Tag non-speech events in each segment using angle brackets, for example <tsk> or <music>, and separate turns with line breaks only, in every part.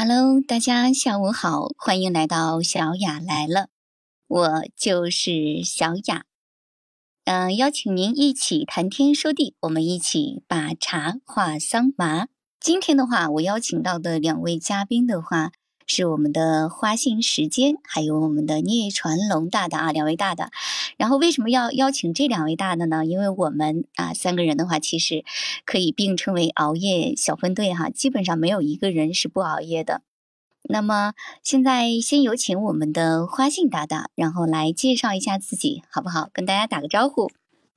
Hello，大家下午好，欢迎来到小雅来了，我就是小雅。嗯，邀请您一起谈天说地，我们一起把茶话桑麻。今天的话，我邀请到的两位嘉宾的话。是我们的花信时间，还有我们的聂传龙大大啊，两位大大。然后为什么要邀请这两位大大呢？因为我们啊三个人的话，其实可以并称为熬夜小分队哈，基本上没有一个人是不熬夜的。那么现在先有请我们的花信大大，然后来介绍一下自己，好不好？跟大家打个招呼。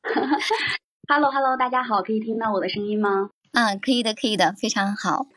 <laughs>
Hello Hello，大家好，可以听到我的声音吗？
啊，可以的，可以的，非常好。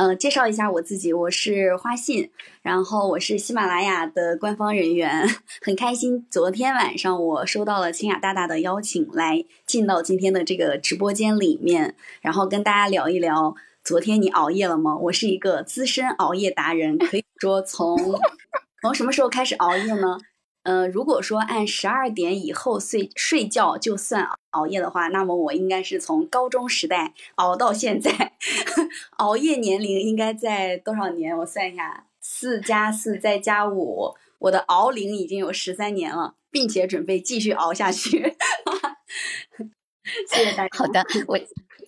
嗯，介绍一下我自己，我是花信，然后我是喜马拉雅的官方人员，<laughs> 很开心。昨天晚上我收到了清雅大大的邀请，来进到今天的这个直播间里面，然后跟大家聊一聊。昨天你熬夜了吗？我是一个资深熬夜达人，可以说从 <laughs> 从什么时候开始熬夜呢？嗯，如果说按十二点以后睡睡觉就算熬夜的话，那么我应该是从高中时代熬到现在，<laughs> 熬夜年龄应该在多少年？我算一下，四加四再加五，我的熬龄已经有十三年了，并且准备继续熬下去。<laughs> 谢谢大家。
好的，我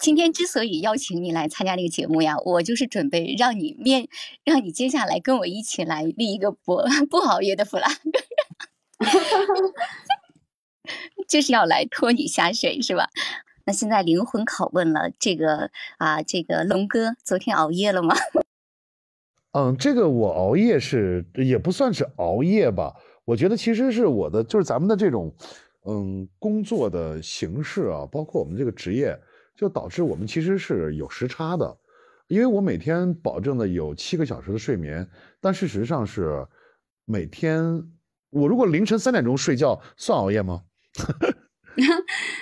今天之所以邀请你来参加这个节目呀，我就是准备让你面，让你接下来跟我一起来立一个不 <laughs> 不熬夜的 flag。<laughs> 就是要来拖你下水是吧？那现在灵魂拷问了，这个啊，这个龙哥昨天熬夜了吗？<laughs>
嗯，这个我熬夜是也不算是熬夜吧，我觉得其实是我的就是咱们的这种嗯工作的形式啊，包括我们这个职业，就导致我们其实是有时差的，因为我每天保证的有七个小时的睡眠，但事实上是每天。我如果凌晨三点钟睡觉算熬夜吗？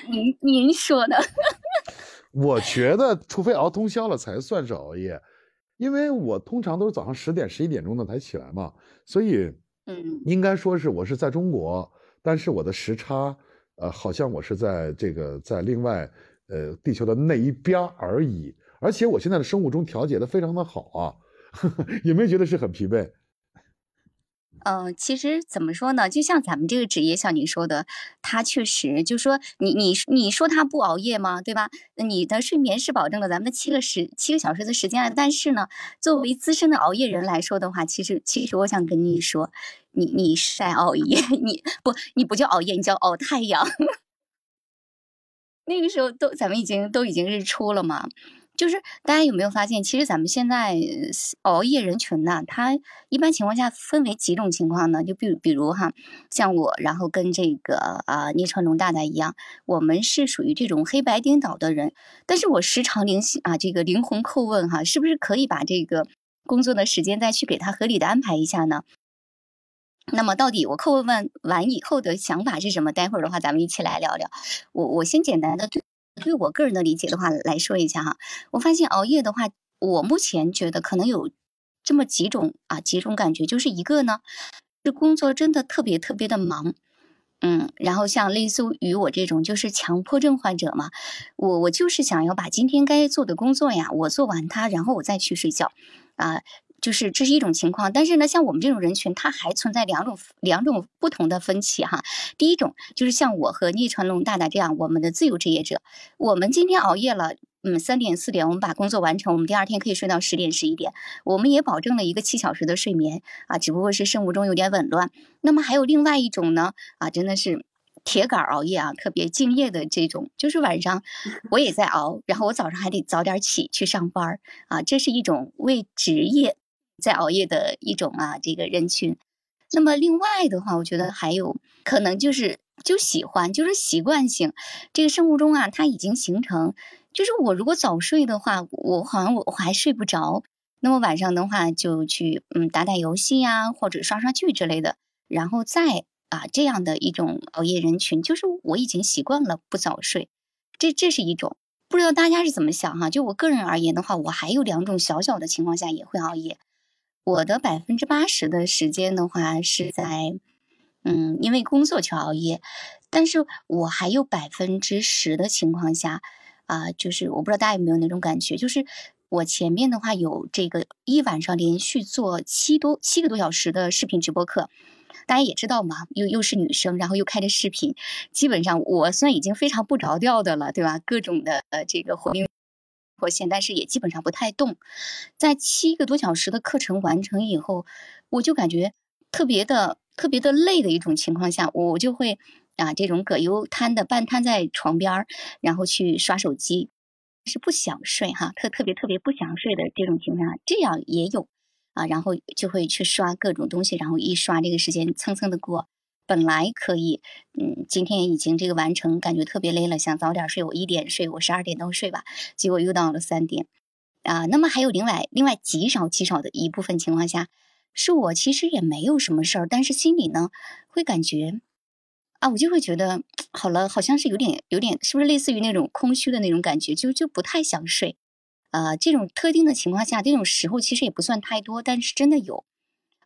您您说的，<laughs>
我觉得除非熬通宵了才算是熬夜，因为我通常都是早上十点十一点钟的才起来嘛，所以嗯，应该说是我是在中国，但是我的时差呃好像我是在这个在另外呃地球的那一边而已，而且我现在的生物钟调节的非常的好啊，<laughs> 有没有觉得是很疲惫？
嗯，其实怎么说呢？就像咱们这个职业，像你说的，他确实就说你你你说他不熬夜吗？对吧？你的睡眠是保证了咱们的七个时七个小时的时间，但是呢，作为资深的熬夜人来说的话，其实其实我想跟你说，你你是在熬夜，<laughs> 你不你不叫熬夜，你叫熬太阳。<laughs> 那个时候都咱们已经都已经日出了嘛。就是大家有没有发现，其实咱们现在熬夜人群呢，他一般情况下分为几种情况呢？就比，比如哈，像我，然后跟这个啊聂传龙大大一样，我们是属于这种黑白颠倒的人。但是我时常灵啊，这个灵魂叩问哈，是不是可以把这个工作的时间再去给他合理的安排一下呢？那么到底我叩问完完以后的想法是什么？待会儿的话，咱们一起来聊聊。我我先简单的对。对我个人的理解的话来说一下哈，我发现熬夜的话，我目前觉得可能有这么几种啊几种感觉，就是一个呢，是工作真的特别特别的忙，嗯，然后像类似于我这种就是强迫症患者嘛，我我就是想要把今天该做的工作呀，我做完它，然后我再去睡觉，啊。就是这是一种情况，但是呢，像我们这种人群，它还存在两种两种不同的分歧哈。第一种就是像我和聂传龙大大这样，我们的自由职业者，我们今天熬夜了，嗯，三点四点我们把工作完成，我们第二天可以睡到十点十一点，我们也保证了一个七小时的睡眠啊，只不过是生物钟有点紊乱。那么还有另外一种呢，啊，真的是铁杆熬夜啊，特别敬业的这种，就是晚上 <laughs> 我也在熬，然后我早上还得早点起去上班啊，这是一种为职业。在熬夜的一种啊，这个人群。那么另外的话，我觉得还有可能就是就喜欢，就是习惯性。这个生物钟啊，它已经形成，就是我如果早睡的话，我好像我还睡不着。那么晚上的话，就去嗯打打游戏呀，或者刷刷剧之类的。然后再啊这样的一种熬夜人群，就是我已经习惯了不早睡。这这是一种，不知道大家是怎么想哈？就我个人而言的话，我还有两种小小的情况下也会熬夜。我的百分之八十的时间的话是在，嗯，因为工作去熬夜，但是我还有百分之十的情况下，啊，就是我不知道大家有没有那种感觉，就是我前面的话有这个一晚上连续做七多七个多小时的视频直播课，大家也知道嘛，又又是女生，然后又开着视频，基本上我算已经非常不着调的了，对吧？各种的呃这个活灵活线，但是也基本上不太动。在七个多小时的课程完成以后，我就感觉特别的特别的累的一种情况下，我就会啊这种葛优瘫的半瘫在床边儿，然后去刷手机。是不想睡哈，特特别特别不想睡的这种情况下，这样也有啊，然后就会去刷各种东西，然后一刷这个时间蹭蹭的过。本来可以，嗯，今天已经这个完成，感觉特别累了，想早点睡，我一点睡，我十二点都睡吧，结果又到了三点啊。那么还有另外另外极少极少的一部分情况下，是我其实也没有什么事儿，但是心里呢会感觉。啊，我就会觉得好了，好像是有点有点，是不是类似于那种空虚的那种感觉，就就不太想睡。呃，这种特定的情况下，这种时候其实也不算太多，但是真的有。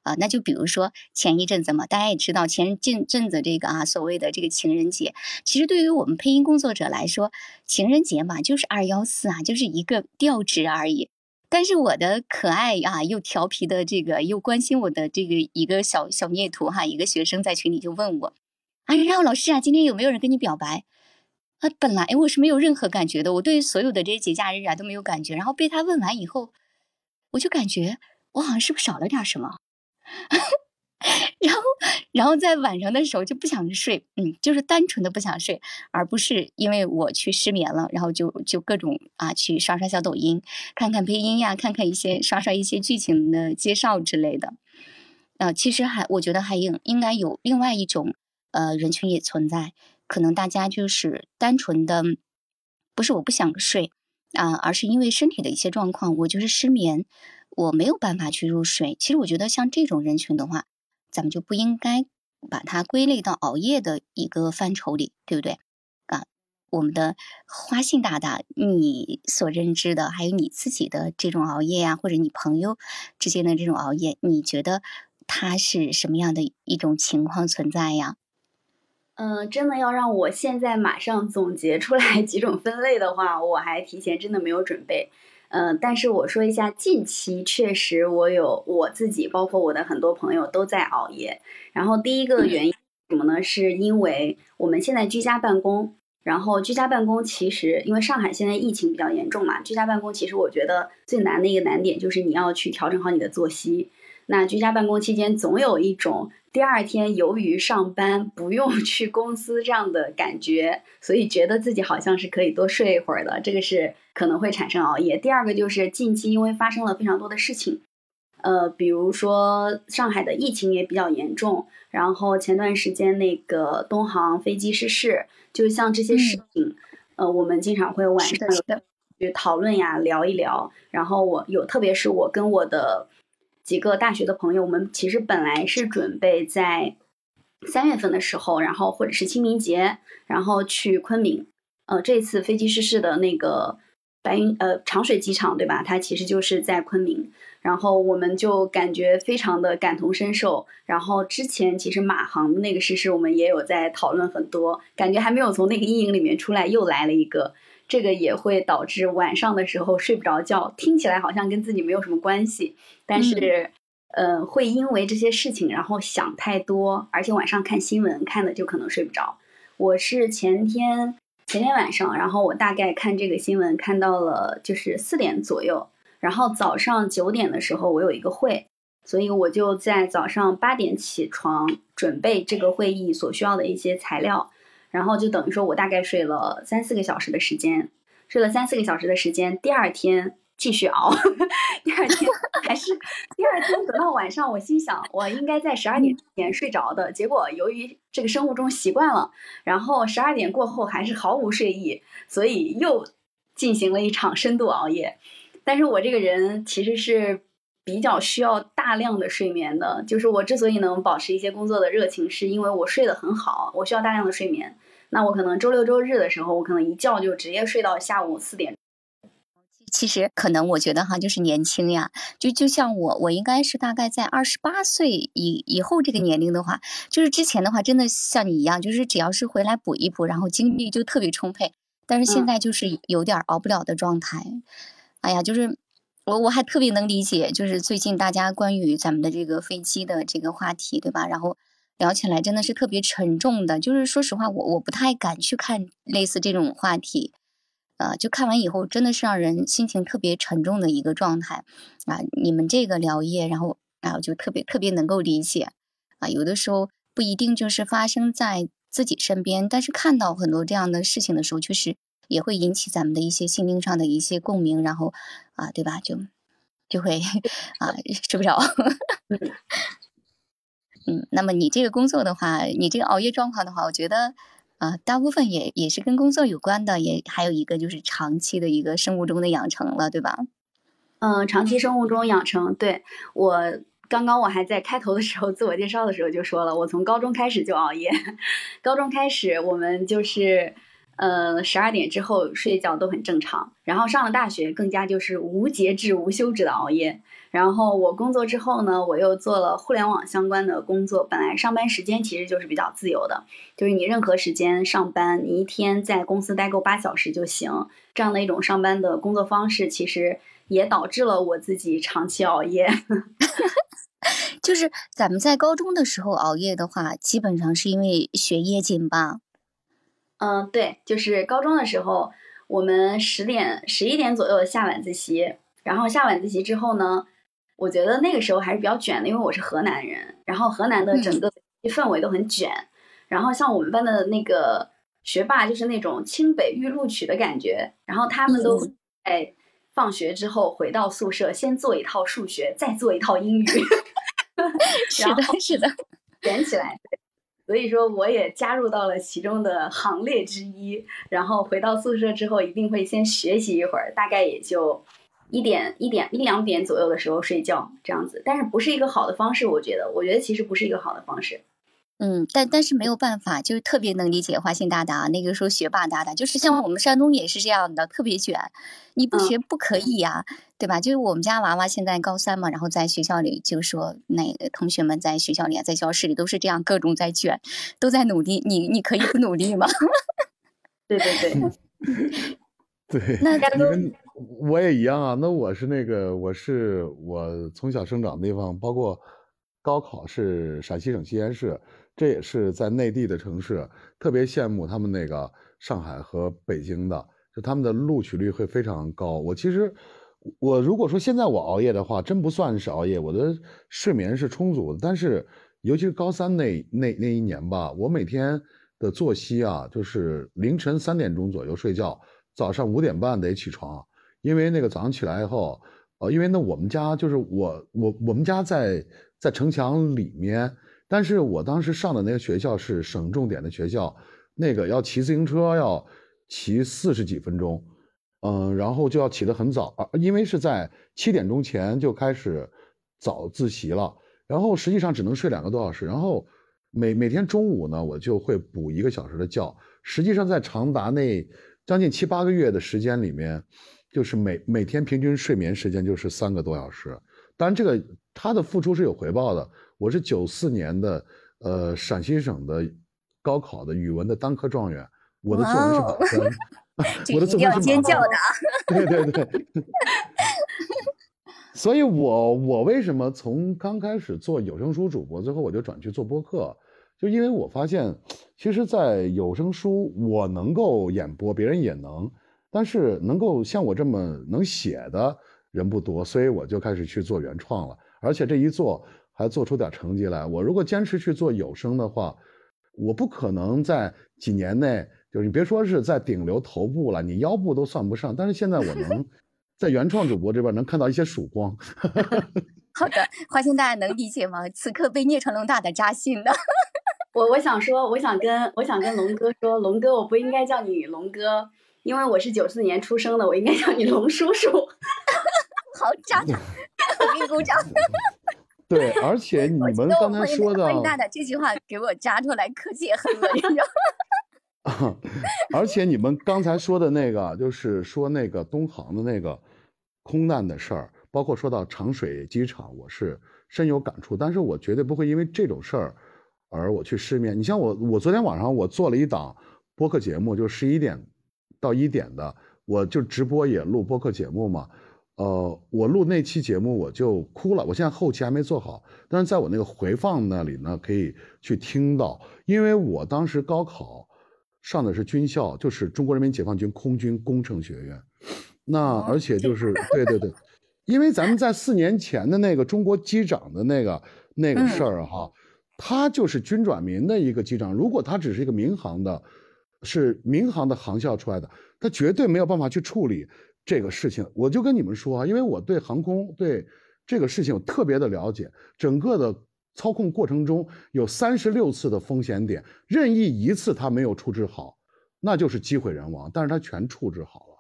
啊，那就比如说前一阵子嘛，大家也知道前阵阵子这个啊，所谓的这个情人节，其实对于我们配音工作者来说，情人节嘛，就是二幺四啊，就是一个调值而已。但是我的可爱啊，又调皮的这个又关心我的这个一个小小孽徒哈，一个学生在群里就问我。啊，然后老师啊，今天有没有人跟你表白？啊，本来我是没有任何感觉的，我对所有的这些节假日啊都没有感觉。然后被他问完以后，我就感觉我好像是不是少了点什么？然后，然后在晚上的时候就不想睡，嗯，就是单纯的不想睡，而不是因为我去失眠了，然后就就各种啊去刷刷小抖音，看看配音呀，看看一些刷刷一些剧情的介绍之类的。呃，其实还我觉得还应应该有另外一种。呃，人群也存在，可能大家就是单纯的，不是我不想睡啊，而是因为身体的一些状况，我就是失眠，我没有办法去入睡。其实我觉得像这种人群的话，咱们就不应该把它归类到熬夜的一个范畴里，对不对？啊，我们的花信大大，你所认知的，还有你自己的这种熬夜呀，或者你朋友之间的这种熬夜，你觉得它是什么样的一种情况存在呀？
嗯，真的要让我现在马上总结出来几种分类的话，我还提前真的没有准备。嗯，但是我说一下，近期确实我有我自己，包括我的很多朋友都在熬夜。然后第一个原因什么呢？是因为我们现在居家办公，然后居家办公其实因为上海现在疫情比较严重嘛，居家办公其实我觉得最难的一个难点就是你要去调整好你的作息。那居家办公期间，总有一种第二天由于上班不用去公司这样的感觉，所以觉得自己好像是可以多睡一会儿的，这个是可能会产生熬夜。第二个就是近期因为发生了非常多的事情，呃，比如说上海的疫情也比较严重，然后前段时间那个东航飞机失事，就像这些事情，呃，我们经常会晚上去讨论呀，聊一聊。然后我有，特别是我跟我的。几个大学的朋友，我们其实本来是准备在三月份的时候，然后或者是清明节，然后去昆明。呃，这次飞机失事的那个白云呃长水机场，对吧？它其实就是在昆明。然后我们就感觉非常的感同身受。然后之前其实马航的那个失事，我们也有在讨论很多，感觉还没有从那个阴影里面出来，又来了一个。这个也会导致晚上的时候睡不着觉，听起来好像跟自己没有什么关系，但是，呃，会因为这些事情然后想太多，而且晚上看新闻看的就可能睡不着。我是前天前天晚上，然后我大概看这个新闻看到了就是四点左右，然后早上九点的时候我有一个会，所以我就在早上八点起床准备这个会议所需要的一些材料。然后就等于说，我大概睡了三四个小时的时间，睡了三四个小时的时间，第二天继续熬，<laughs> 第二天还是第二天等到晚上，我心想我应该在十二点之前睡着的，结果由于这个生物钟习惯了，然后十二点过后还是毫无睡意，所以又进行了一场深度熬夜。但是我这个人其实是。比较需要大量的睡眠的，就是我之所以能保持一些工作的热情，是因为我睡得很好，我需要大量的睡眠。那我可能周六周日的时候，我可能一觉就直接睡到下午四点。
其实可能我觉得哈，就是年轻呀，就就像我，我应该是大概在二十八岁以以后这个年龄的话，就是之前的话，真的像你一样，就是只要是回来补一补，然后精力就特别充沛。但是现在就是有点熬不了的状态。哎呀，就是。我我还特别能理解，就是最近大家关于咱们的这个飞机的这个话题，对吧？然后聊起来真的是特别沉重的，就是说实话，我我不太敢去看类似这种话题，呃，就看完以后真的是让人心情特别沉重的一个状态啊。你们这个聊业，然后啊，我就特别特别能够理解啊，有的时候不一定就是发生在自己身边，但是看到很多这样的事情的时候，确实。也会引起咱们的一些心灵上的一些共鸣，然后啊，对吧？就就会 <laughs> 啊睡不着。<laughs> 嗯，那么你这个工作的话，你这个熬夜状况的话，我觉得啊，大部分也也是跟工作有关的，也还有一个就是长期的一个生物钟的养成了，对吧？
嗯，长期生物钟养成，对我刚刚我还在开头的时候自我介绍的时候就说了，我从高中开始就熬夜，<laughs> 高中开始我们就是。呃，十二点之后睡觉都很正常，然后上了大学更加就是无节制、无休止的熬夜。然后我工作之后呢，我又做了互联网相关的工作。本来上班时间其实就是比较自由的，就是你任何时间上班，你一天在公司待够八小时就行。这样的一种上班的工作方式，其实也导致了我自己长期熬夜。<laughs>
就是咱们在高中的时候熬夜的话，基本上是因为学业紧吧。
嗯，对，就是高中的时候，我们十点、十一点左右下晚自习，然后下晚自习之后呢，我觉得那个时候还是比较卷的，因为我是河南人，然后河南的整个氛围都很卷，然后像我们班的那个学霸，就是那种清北预录取的感觉，然后他们都在放学之后回到宿舍，先做一套数学，再做一套英语 <laughs> <laughs>
是的，是的，
卷起来。所以说，我也加入到了其中的行列之一。然后回到宿舍之后，一定会先学习一会儿，大概也就一点一点一两点左右的时候睡觉这样子。但是不是一个好的方式，我觉得，我觉得其实不是一个好的方式。
嗯，但但是没有办法，就是特别能理解花心大大那个时候学霸大大，就是像我们山东也是这样的，特别卷，你不学不可以呀，对吧？就是我们家娃娃现在高三嘛，然后在学校里就说，那个同学们在学校里在教室里都是这样，各种在卷，都在努力，你你可以不努力吗？
对 <laughs> 对对，
对，<laughs>
那
你们我也一样啊，那我是那个，我是我从小生长的地方，包括高考是陕西省西安市。这也是在内地的城市，特别羡慕他们那个上海和北京的，就他们的录取率会非常高。我其实，我如果说现在我熬夜的话，真不算是熬夜，我的睡眠是充足的。但是，尤其是高三那那那一年吧，我每天的作息啊，就是凌晨三点钟左右睡觉，早上五点半得起床，因为那个早上起来以后，呃，因为那我们家就是我我我们家在在城墙里面。但是我当时上的那个学校是省重点的学校，那个要骑自行车要骑四十几分钟，嗯，然后就要起得很早啊，因为是在七点钟前就开始早自习了，然后实际上只能睡两个多小时，然后每每天中午呢，我就会补一个小时的觉，实际上在长达那将近七八个月的时间里面，就是每每天平均睡眠时间就是三个多小时，当然这个他的付出是有回报的。我是九四年的，呃，陕西省的高考的语文的单科状元，我的作文是满分 <laughs> <laughs> 我的作文是
尖叫的，
对对对。<laughs> 所以，我我为什么从刚开始做有声书主播，最后我就转去做播客，就因为我发现，其实，在有声书我能够演播，别人也能，但是能够像我这么能写的人不多，所以我就开始去做原创了，而且这一做。还做出点成绩来。我如果坚持去做有声的话，我不可能在几年内，就是你别说是在顶流头部了，你腰部都算不上。但是现在我能 <laughs> 在原创主播这边能看到一些曙光。<laughs>
好的，花心大家能理解吗？此刻被聂成龙大大扎心的。<laughs>
我我想说，我想跟我想跟龙哥说，龙哥，我不应该叫你龙哥，因为我是九四年出生的，我应该叫你龙叔叔。
好扎，给你鼓掌。
对，<laughs> 而且你们刚才说的，
欢迎大大这句话给我扎出来，<laughs> <laughs> 可解恨了，你知道
吗？而且你们刚才说的那个，就是说那个东航的那个空难的事儿，包括说到长水机场，我是深有感触。但是我绝对不会因为这种事儿而我去失眠。你像我，我昨天晚上我做了一档播客节目，就十一点到一点的，我就直播也录播客节目嘛。呃，我录那期节目我就哭了，我现在后期还没做好，但是在我那个回放那里呢，可以去听到，因为我当时高考上的是军校，就是中国人民解放军空军工程学院，那而且就是对对对，因为咱们在四年前的那个中国机长的那个那个事儿哈，他就是军转民的一个机长，如果他只是一个民航的，是民航的航校出来的，他绝对没有办法去处理。这个事情，我就跟你们说啊，因为我对航空对这个事情有特别的了解，整个的操控过程中有三十六次的风险点，任意一次它没有处置好，那就是机毁人亡，但是它全处置好了，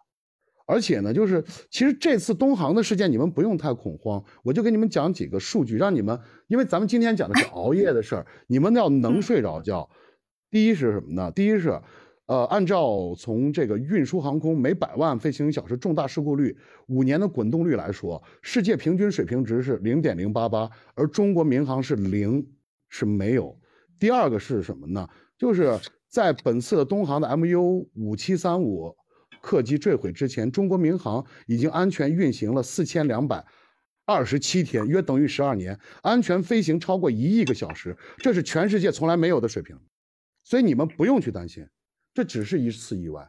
而且呢，就是其实这次东航的事件你们不用太恐慌，我就给你们讲几个数据，让你们，因为咱们今天讲的是 <coughs> 熬夜的事儿，你们要能睡着觉。第一是什么呢？第一是。呃，按照从这个运输航空每百万飞行小时重大事故率五年的滚动率来说，世界平均水平值是零点零八八，而中国民航是零，是没有。第二个是什么呢？就是在本次的东航的 MU 五七三五客机坠毁之前，中国民航已经安全运行了四千两百二十七天，约等于十二年，安全飞行超过一亿个小时，这是全世界从来没有的水平，所以你们不用去担心。这只是一次意外，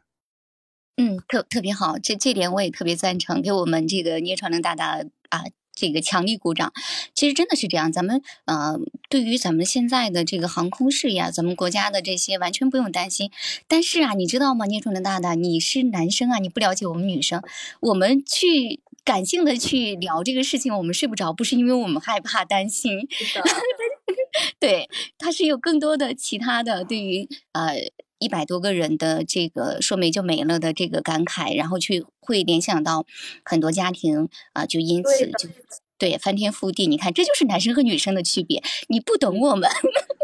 嗯，特特别好，这这点我也特别赞成，给我们这个聂传能大大啊，这个强力鼓掌。其实真的是这样，咱们呃，对于咱们现在的这个航空事业，咱们国家的这些完全不用担心。但是啊，你知道吗，聂传能大大，你是男生啊，你不了解我们女生，我们去感性的去聊这个事情，我们睡不着，不是因为我们害怕担心，<laughs> 对，它是有更多的其他的对于呃。一百多个人的这个说没就没了的这个感慨，然后去会联想到很多家庭啊，就因此就对翻天覆地。你看，这就是男生和女生的区别。你不懂我们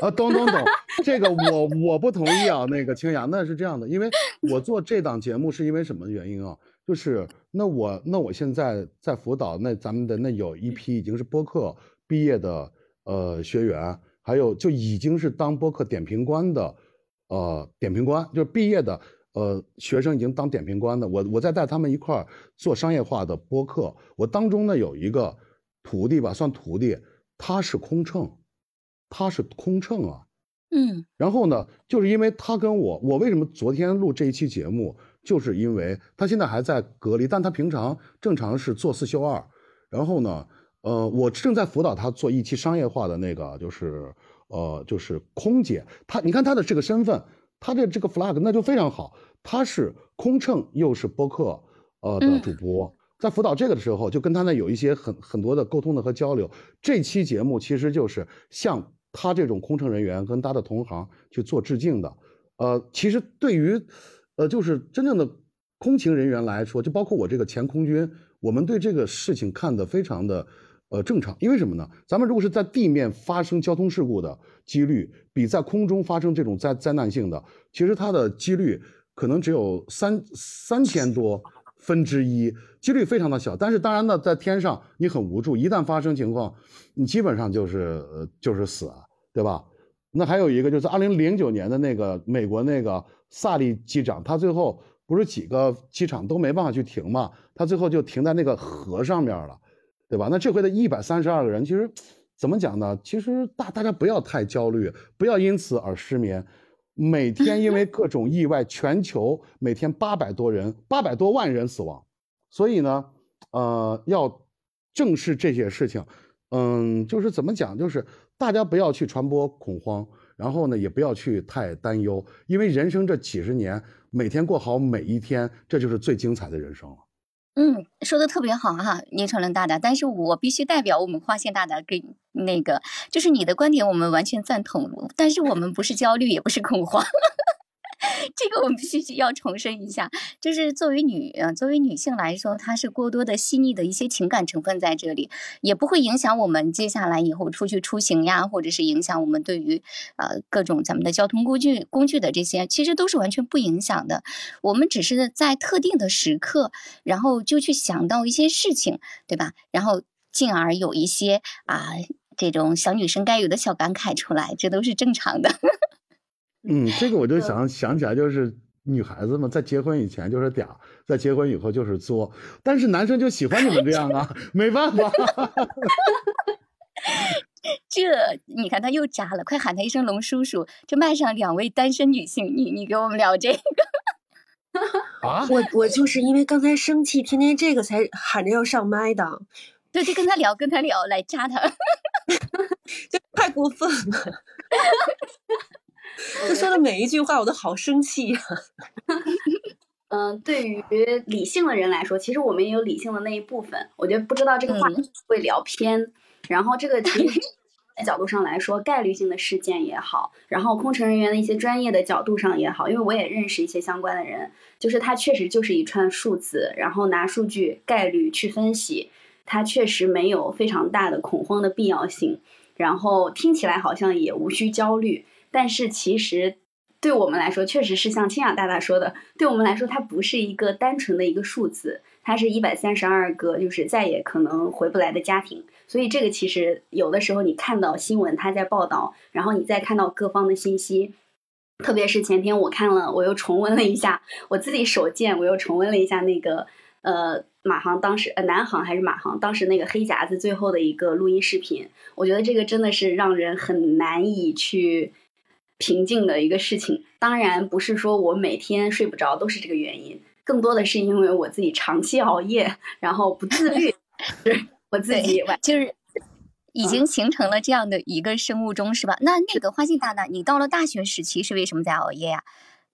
啊，懂懂懂。<laughs> 这个我我不同意啊。那个清雅，那是这样的，因为我做这档节目是因为什么原因啊？就是那我那我现在在辅导，那咱们的那有一批已经是播客毕业的呃学员，还有就已经是当播客点评官的。呃，点评官就是毕业的，呃，学生已经当点评官的，我我在带他们一块儿做商业化的播客。我当中呢有一个徒弟吧，算徒弟，他是空乘，他是空乘啊，
嗯。
然后呢，就是因为他跟我，我为什么昨天录这一期节目，就是因为他现在还在隔离，但他平常正常是做四休二。然后呢，呃，我正在辅导他做一期商业化的那个，就是。呃，就是空姐，她你看她的这个身份，她的这个 flag 那就非常好，她是空乘又是播客呃的主播，在辅导这个的时候，就跟他呢有一些很很多的沟通的和交流。这期节目其实就是向他这种空乘人员跟他的同行去做致敬的。呃，其实对于呃就是真正的空勤人员来说，就包括我这个前空军，我们对这个事情看得非常的。呃，正常，因为什么呢？咱们如果是在地面发生交通事故的几率，比在空中发生这种灾灾难性的，其实它的几率可能只有三三千多分之一，几率非常的小。但是当然呢，在天上你很无助，一旦发生情况，你基本上就是呃就是死，对吧？那还有一个就是二零零九年的那个美国那个萨利机长，他最后不是几个机场都没办法去停嘛，他最后就停在那个河上面了。对吧？那这回的一百三十二个人，其实怎么讲呢？其实大大家不要太焦虑，不要因此而失眠。每天因为各种意外，全球每天八百多人，八百多万人死亡。所以呢，呃，要正视这些事情。嗯，就是怎么讲？就是大家不要去传播恐慌，然后呢，也不要去太担忧，因为人生这几十年，每天过好每一天，这就是最精彩的人生了。
嗯，说的特别好哈，聂成伦大大，但是我必须代表我们花县大大给那个，就是你的观点，我们完全赞同，但是我们不是焦虑，也不是恐慌。这个我们必须要重申一下，就是作为女，作为女性来说，她是过多的细腻的一些情感成分在这里，也不会影响我们接下来以后出去出行呀，或者是影响我们对于呃各种咱们的交通工具工具的这些，其实都是完全不影响的。我们只是在特定的时刻，然后就去想到一些事情，对吧？然后进而有一些啊这种小女生该有的小感慨出来，这都是正常的。
嗯，这个我就想想起来，就是女孩子嘛，在结婚以前就是嗲，在结婚以后就是作，但是男生就喜欢你们这样啊，没办法。<laughs>
这你看他又渣了，快喊他一声龙叔叔！这麦上两位单身女性，你你给我们聊这个 <laughs>
啊？<laughs>
我我就是因为刚才生气，天天这个才喊着要上麦的。
对，就跟他聊，跟他聊，来扎他，
就太过分了。他说的每一句话，我都好生气呀。<laughs>
嗯，对于理性的人来说，其实我们也有理性的那一部分。我觉得不知道这个话题会聊偏。然后这个其实角度上来说，概率性的事件也好，然后空乘人员的一些专业的角度上也好，因为我也认识一些相关的人，就是他确实就是一串数字，然后拿数据概率去分析，它确实没有非常大的恐慌的必要性。然后听起来好像也无需焦虑，但是其实对我们来说，确实是像清雅大大说的，对我们来说，它不是一个单纯的一个数字，它是一百三十二个，就是再也可能回不来的家庭。所以这个其实有的时候你看到新闻他在报道，然后你再看到各方的信息，特别是前天我看了，我又重温了一下我自己手贱，我又重温了一下那个呃马航当时呃南航还是马航当时那个黑匣子最后的一个录音视频，我觉得这个真的是让人很难以去平静的一个事情。当然不是说我每天睡不着都是这个原因，更多的是因为我自己长期熬夜，然后不自律。<laughs> 是我自己
就是已经形成了这样的一个生物钟，是吧？那那个花信大大，你到了大学时期是为什么在熬夜呀？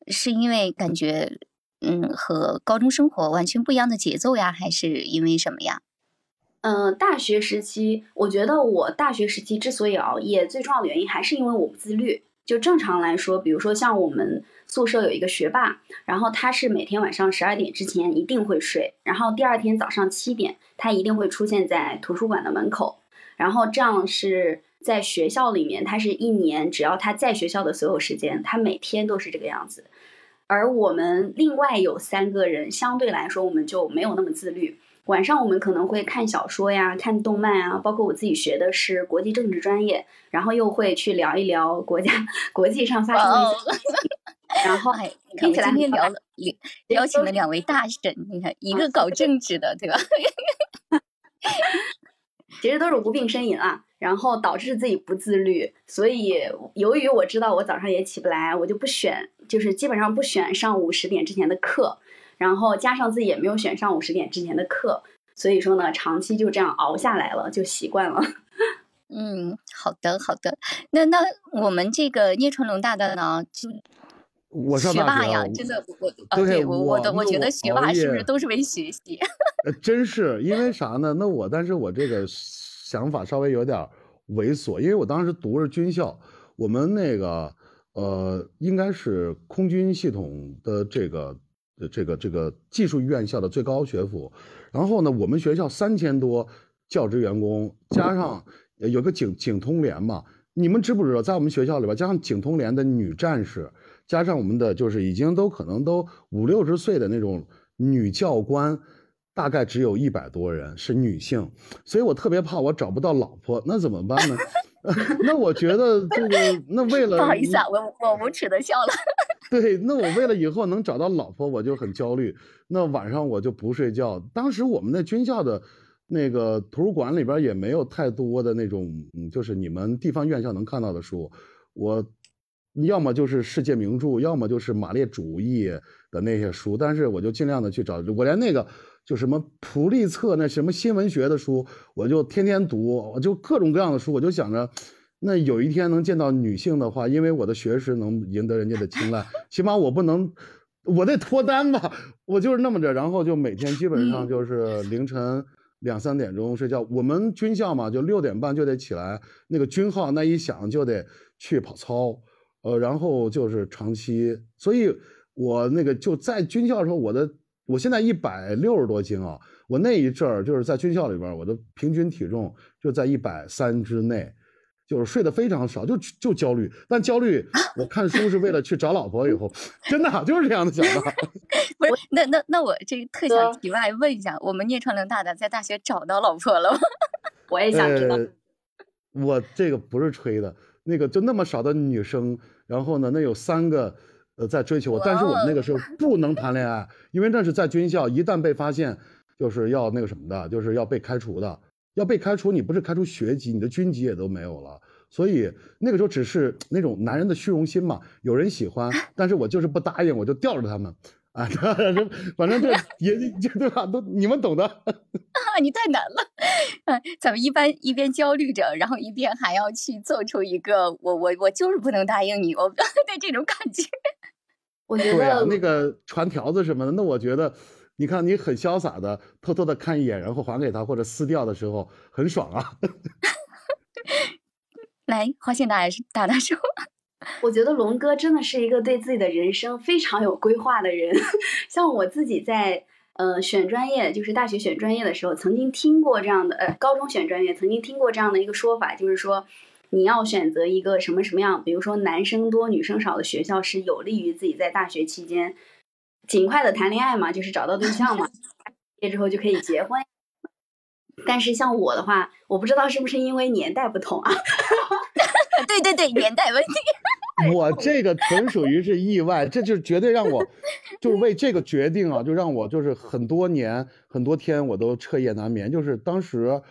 是因为感觉嗯和高中生活完全不一样的节奏呀，还是因为什么呀？
嗯，大学时期，我觉得我大学时期之所以熬夜，最重要的原因还是因为我不自律。就正常来说，比如说像我们宿舍有一个学霸，然后他是每天晚上十二点之前一定会睡，然后第二天早上七点他一定会出现在图书馆的门口，然后这样是在学校里面，他是一年只要他在学校的所有时间，他每天都是这个样子。而我们另外有三个人，相对来说我们就没有那么自律。晚上我们可能会看小说呀，看动漫啊，包括我自己学的是国际政治专业，然后又会去聊一聊国家 <laughs> 国际上发生的一些，然后听起来
今天聊了 <laughs> 邀请了两位大神，你看一个搞政治的，对吧？<laughs>
其实都是无病呻吟啊，然后导致自己不自律，所以由于我知道我早上也起不来，我就不选，就是基本上不选上午十点之前的课。然后加上自己也没有选上五十点之前的课，所以说呢，长期就这样熬下来了，就习惯了。<laughs>
嗯，好的，好的。那那我们这个聂纯龙大大呢，就
我
学霸呀，真的，我对我我的我觉得学霸是不是都是为学习？<laughs>
呃，真是因为啥呢？那我但是我这个想法稍微有点猥琐，因为我当时读着军校，我们那个呃，应该是空军系统的这个。这个这个技术院校的最高学府，然后呢，我们学校三千多教职员工，加上有个警警通联嘛，你们知不知道，在我们学校里边，加上警通联的女战士，加上我们的就是已经都可能都五六十岁的那种女教官，大概只有一百多人是女性，所以我特别怕我找不到老婆，那怎么办呢？<laughs> 那我觉得这个，<laughs> 那为了
不好意思啊，我我无耻的笑了。
对，那我为了以后能找到老婆，我就很焦虑。那晚上我就不睡觉。当时我们那军校的，那个图书馆里边也没有太多的那种，嗯，就是你们地方院校能看到的书。我要么就是世界名著，要么就是马列主义的那些书。但是我就尽量的去找，我连那个就什么普利策那什么新闻学的书，我就天天读，我就各种各样的书，我就想着。那有一天能见到女性的话，因为我的学识能赢得人家的青睐，起码我不能，我得脱单吧。我就是那么着，然后就每天基本上就是凌晨两三点钟睡觉。我们军校嘛，就六点半就得起来，那个军号那一响就得去跑操，呃，然后就是长期。所以我那个就在军校的时候，我的我现在一百六十多斤啊，我那一阵儿就是在军校里边，我的平均体重就在一百三之内。就是睡得非常少，就就焦虑，但焦虑我看书是为了去找老婆。以后 <laughs> 真的就是这样的想法。<laughs>
不是，那那那我这特想题外问一下，我们聂传龙大大在大学找到老婆了吗？<laughs>
我也想知道。
我这个不是吹的，那个就那么少的女生，然后呢，那有三个呃在追求我，但是我们那个时候 <laughs> 不能谈恋爱，因为那是在军校，一旦被发现，就是要那个什么的，就是要被开除的，要被开除，你不是开除学籍，你的军籍也都没有了。所以那个时候只是那种男人的虚荣心嘛，有人喜欢，<laughs> 但是我就是不答应，我就吊着他们。啊，<laughs> 反正这也这对吧？都你们懂的。
啊，你太难了。嗯，咱们一般一边焦虑着，然后一边还要去做出一个我我我就是不能答应你，我对这种感觉。
我觉
得那个传条子什么的，那我觉得，你看你很潇洒的偷偷的看一眼，然后还给他或者撕掉的时候很爽啊。<laughs>
来，花信大是大大说。<laughs>
我觉得龙哥真的是一个对自己的人生非常有规划的人。<laughs> 像我自己在呃选专业，就是大学选专业的时候，曾经听过这样的，呃，高中选专业曾经听过这样的一个说法，就是说你要选择一个什么什么样，比如说男生多女生少的学校，是有利于自己在大学期间尽快的谈恋爱嘛，就是找到对象嘛，毕业之后就可以结婚。但是像我的话，我不知道是不是因为年代不同啊。<laughs>
对对对，年代问题。<laughs>
我这个纯属于是意外，这就绝对让我，就是为这个决定啊，就让我就是很多年很多天我都彻夜难眠。就是当时，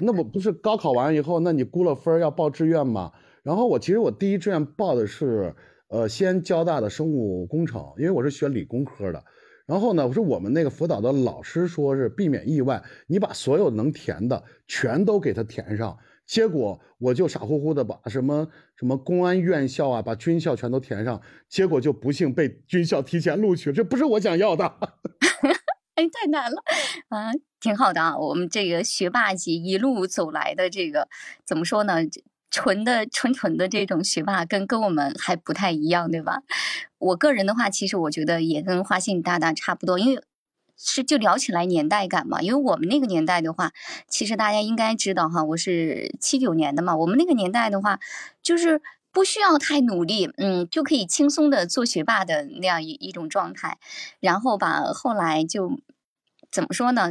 那我不是高考完以后，那你估了分要报志愿嘛？然后我其实我第一志愿报的是呃西安交大的生物工程，因为我是学理工科的。然后呢，我说我们那个辅导的老师说是避免意外，你把所有能填的全都给他填上。结果我就傻乎乎的把什么什么公安院校啊，把军校全都填上，结果就不幸被军校提前录取，这不是我想要的。<laughs>
哎，太难了啊，挺好的啊，我们这个学霸级一路走来的这个怎么说呢？纯的纯纯的这种学霸，跟跟我们还不太一样，对吧？我个人的话，其实我觉得也跟花信大大差不多，因为。是就聊起来年代感嘛，因为我们那个年代的话，其实大家应该知道哈，我是七九年的嘛，我们那个年代的话，就是不需要太努力，嗯，就可以轻松的做学霸的那样一一种状态，然后吧，后来就。怎么说呢？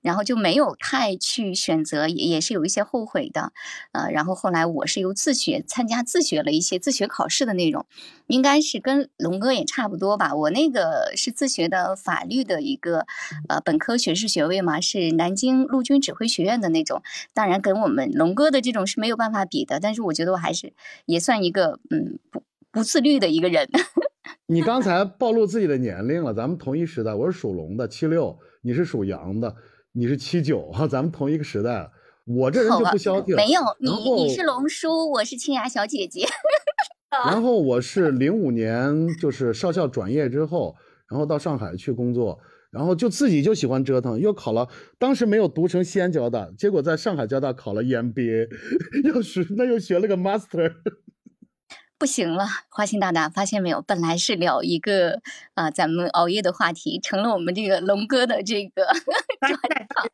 然后就没有太去选择，也也是有一些后悔的，呃，然后后来我是由自学参加自学了一些自学考试的内容，应该是跟龙哥也差不多吧。我那个是自学的法律的一个呃本科学士学位嘛，是南京陆军指挥学院的那种，当然跟我们龙哥的这种是没有办法比的，但是我觉得我还是也算一个嗯不不自律的一个人。<laughs>
你刚才暴露自己的年龄了，咱们同一时代，我是属龙的，七六。你是属羊的，你是七九哈，咱们同一个时代。我这人就不消停。
没有你，你是龙叔，我是清雅小姐姐。<laughs>
然后我是零五年就是少校转业之后，然后到上海去工作，然后就自己就喜欢折腾，又考了，当时没有读成西安交大，结果在上海交大考了 EMBA，<laughs> 又是那又学了个 Master。
不行了，花心大大，发现没有？本来是聊一个啊，咱们熬夜的话题，成了我们这个龙哥的这个 <laughs> 专场。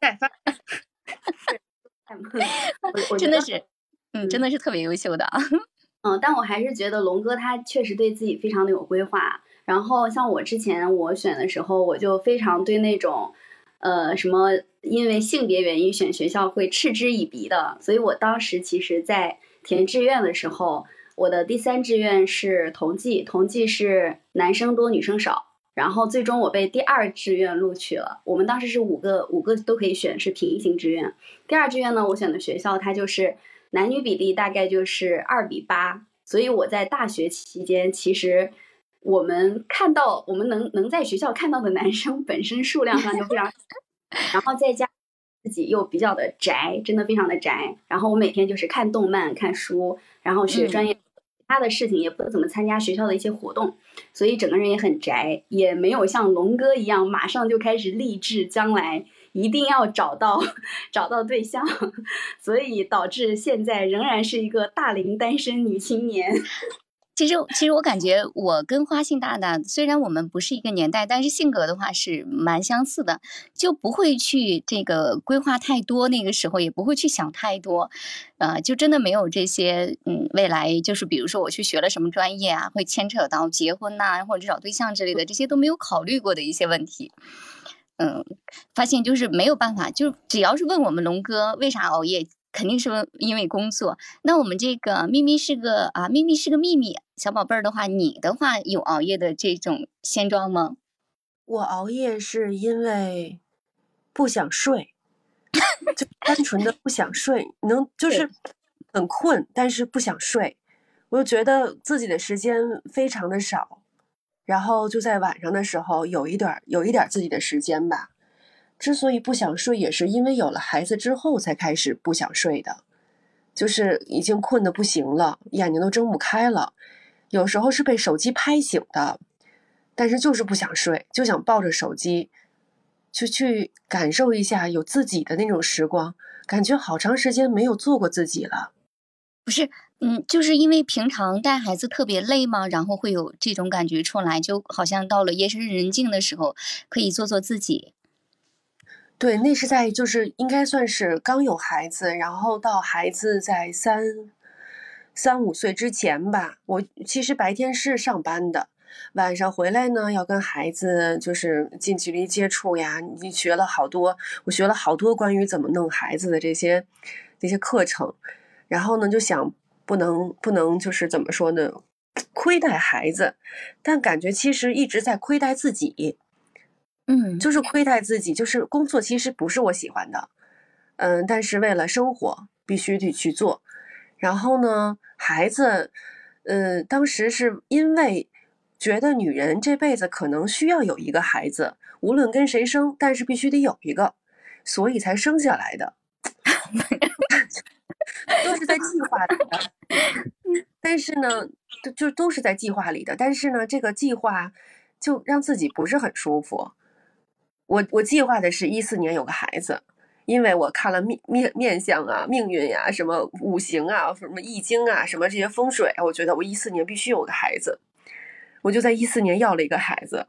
<laughs> 真的是，<laughs> 嗯，真的是特别优秀的啊。
嗯，但我还是觉得龙哥他确实对自己非常的有规划。然后像我之前我选的时候，我就非常对那种呃什么因为性别原因选学校会嗤之以鼻的。所以我当时其实，在填志愿的时候。我的第三志愿是同济，同济是男生多女生少，然后最终我被第二志愿录取了。我们当时是五个，五个都可以选，是平行志愿。第二志愿呢，我选的学校它就是男女比例大概就是二比八，所以我在大学期间，其实我们看到我们能能在学校看到的男生本身数量上就非常，然后再加自己又比较的宅，真的非常的宅，然后我每天就是看动漫、看书。然后学专业，其他的事情也不怎么参加学校的一些活动，所以整个人也很宅，也没有像龙哥一样马上就开始立志将来一定要找到 <laughs> 找到对象，所以导致现在仍然是一个大龄单身女青年。
其实，其实我感觉我跟花信大大虽然我们不是一个年代，但是性格的话是蛮相似的，就不会去这个规划太多，那个时候也不会去想太多，呃，就真的没有这些，嗯，未来就是比如说我去学了什么专业啊，会牵扯到结婚呐，或者找对象之类的，这些都没有考虑过的一些问题，嗯，发现就是没有办法，就只要是问我们龙哥为啥熬夜。肯定是因为工作。那我们这个咪咪是个啊，咪咪是个秘密小宝贝儿的话，你的话有熬夜的这种现状吗？
我熬夜是因为不想睡，就单纯的不想睡，能就是很困，但是不想睡，我就觉得自己的时间非常的少，然后就在晚上的时候有一点儿有一点儿自己的时间吧。之所以不想睡，也是因为有了孩子之后才开始不想睡的，就是已经困得不行了，眼睛都睁不开了，有时候是被手机拍醒的。但是就是不想睡，就想抱着手机，就去感受一下有自己的那种时光，感觉好长时间没有做过自己了。
不是，嗯，就是因为平常带孩子特别累吗？然后会有这种感觉出来，就好像到了夜深人静的时候，可以做做自己。
对，那是在就是应该算是刚有孩子，然后到孩子在三三五岁之前吧。我其实白天是上班的。晚上回来呢，要跟孩子就是近距离接触呀。你学了好多，我学了好多关于怎么弄孩子的这些这些课程。然后呢，就想不能不能就是怎么说呢，<tsk> 亏待孩子，但感觉其实一直在亏待自己。
嗯，
就是亏待自己，就是工作其实不是我喜欢的，嗯，但是为了生活必须得去做。然后呢，孩子，嗯，当时是因为。觉得女人这辈子可能需要有一个孩子，无论跟谁生，但是必须得有一个，所以才生下来的，都是在计划里的。<laughs> 但是呢，就都是在计划里的。但是呢，这个计划就让自己不是很舒服。我我计划的是一四年有个孩子，因为我看了面面面相啊、命运呀、什么五行啊、什么易经啊、什么这些风水，我觉得我一四年必须有个孩子。我就在一四年要了一个孩子，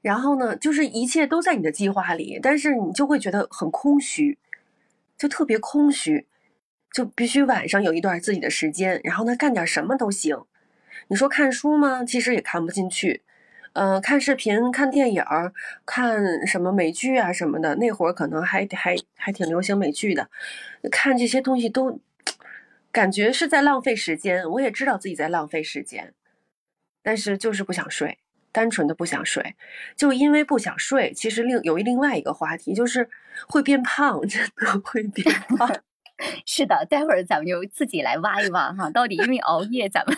然后呢，就是一切都在你的计划里，但是你就会觉得很空虚，就特别空虚，就必须晚上有一段自己的时间，然后呢干点什么都行。你说看书吗？其实也看不进去。嗯，看视频、看电影、看什么美剧啊什么的，那会儿可能还还还挺流行美剧的，看这些东西都感觉是在浪费时间。我也知道自己在浪费时间。但是就是不想睡，单纯的不想睡，就因为不想睡。其实另有一另外一个话题，就是会变胖，真的 <laughs> 会变胖。<laughs>
是的，待会儿咱们就自己来挖一挖哈，到底因为熬夜，咱们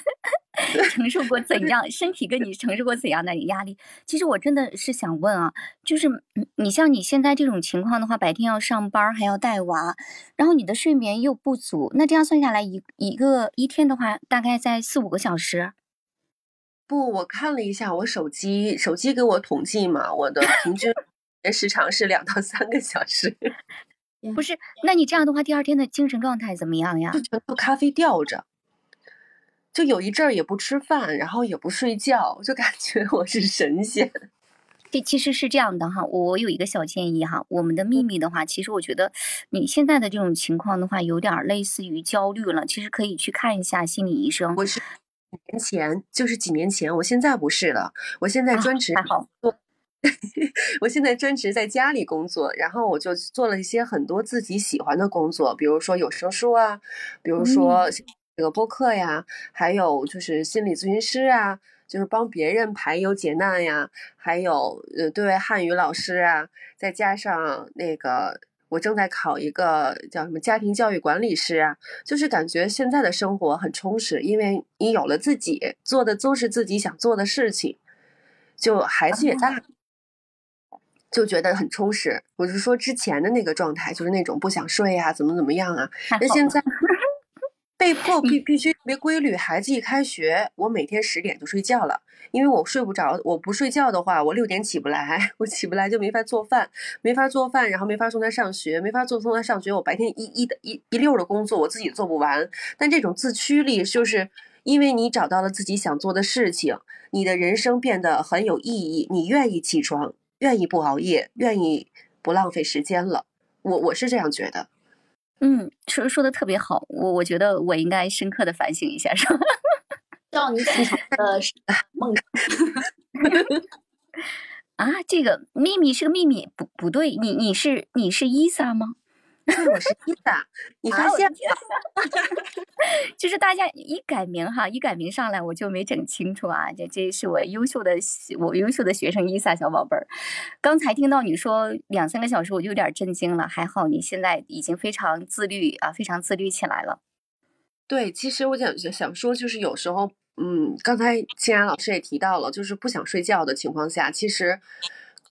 <laughs> 承受过怎样，身体跟你承受过怎样的压力？其实我真的是想问啊，就是你像你现在这种情况的话，白天要上班还要带娃，然后你的睡眠又不足，那这样算下来一一个一天的话，大概在四五个小时。
不，我看了一下我手机，手机给我统计嘛，我的平均 <laughs> 时长是两到三个小时。
不是，那你这样的话，第二天的精神状态怎么样呀？
就全部咖啡吊着，就有一阵儿也不吃饭，然后也不睡觉，就感觉我是神仙。<laughs>
这其实是这样的哈，我有一个小建议哈，我们的秘密的话，其实我觉得你现在的这种情况的话，有点类似于焦虑了，其实可以去看一下心理医生。
我是。年前就是几年前，我现在不是了。我现在专职做，<laughs> 我现在专职在家里工作，然后我就做了一些很多自己喜欢的工作，比如说有声书啊，比如说这个播客呀，还有就是心理咨询师啊，就是帮别人排忧解难呀，还有呃对外汉语老师啊，再加上那个。我正在考一个叫什么家庭教育管理师啊，就是感觉现在的生活很充实，因为你有了自己做的都是自己想做的事情，就孩子也大，就觉得很充实。我是说之前的那个状态，就是那种不想睡啊，怎么怎么样啊，那现在。被迫必必须特别规律。孩子一开学，我每天十点就睡觉了，因为我睡不着。我不睡觉的话，我六点起不来，<laughs> 我起不来就没法做饭，没法做饭，然后没法送他上学，没法做送他上学。我白天一一的一一溜的工作，我自己做不完。但这种自驱力，就是因为你找到了自己想做的事情，你的人生变得很有意义，你愿意起床，愿意不熬夜，愿意不浪费时间了。我我是这样觉得。
嗯，说说的特别好，我我觉得我应该深刻的反省一下，是吧？<laughs>
叫你起床的 <laughs> 梦
啊，这个秘密是个秘密，不不对，你你是你是伊萨吗？
对，我是伊萨，你发现了？
就是大家一改名哈，一改名上来我就没整清楚啊。这这是我优秀的我优秀的学生伊萨小宝贝儿。刚才听到你说两三个小时，我就有点震惊了。还好你现在已经非常自律啊，非常自律起来了。
对，其实我想想说，就是有时候，嗯，刚才欣然老师也提到了，就是不想睡觉的情况下，其实。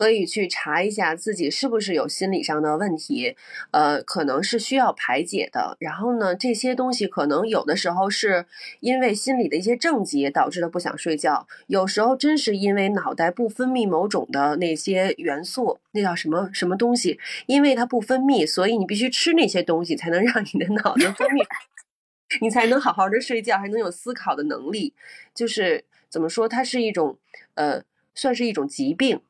可以去查一下自己是不是有心理上的问题，呃，可能是需要排解的。然后呢，这些东西可能有的时候是因为心理的一些症结导致的不想睡觉，有时候真是因为脑袋不分泌某种的那些元素，那叫什么什么东西，因为它不分泌，所以你必须吃那些东西才能 <laughs> 让你的脑子分泌，你才能好好的睡觉，还能有思考的能力。就是怎么说，它是一种呃，算是一种疾病。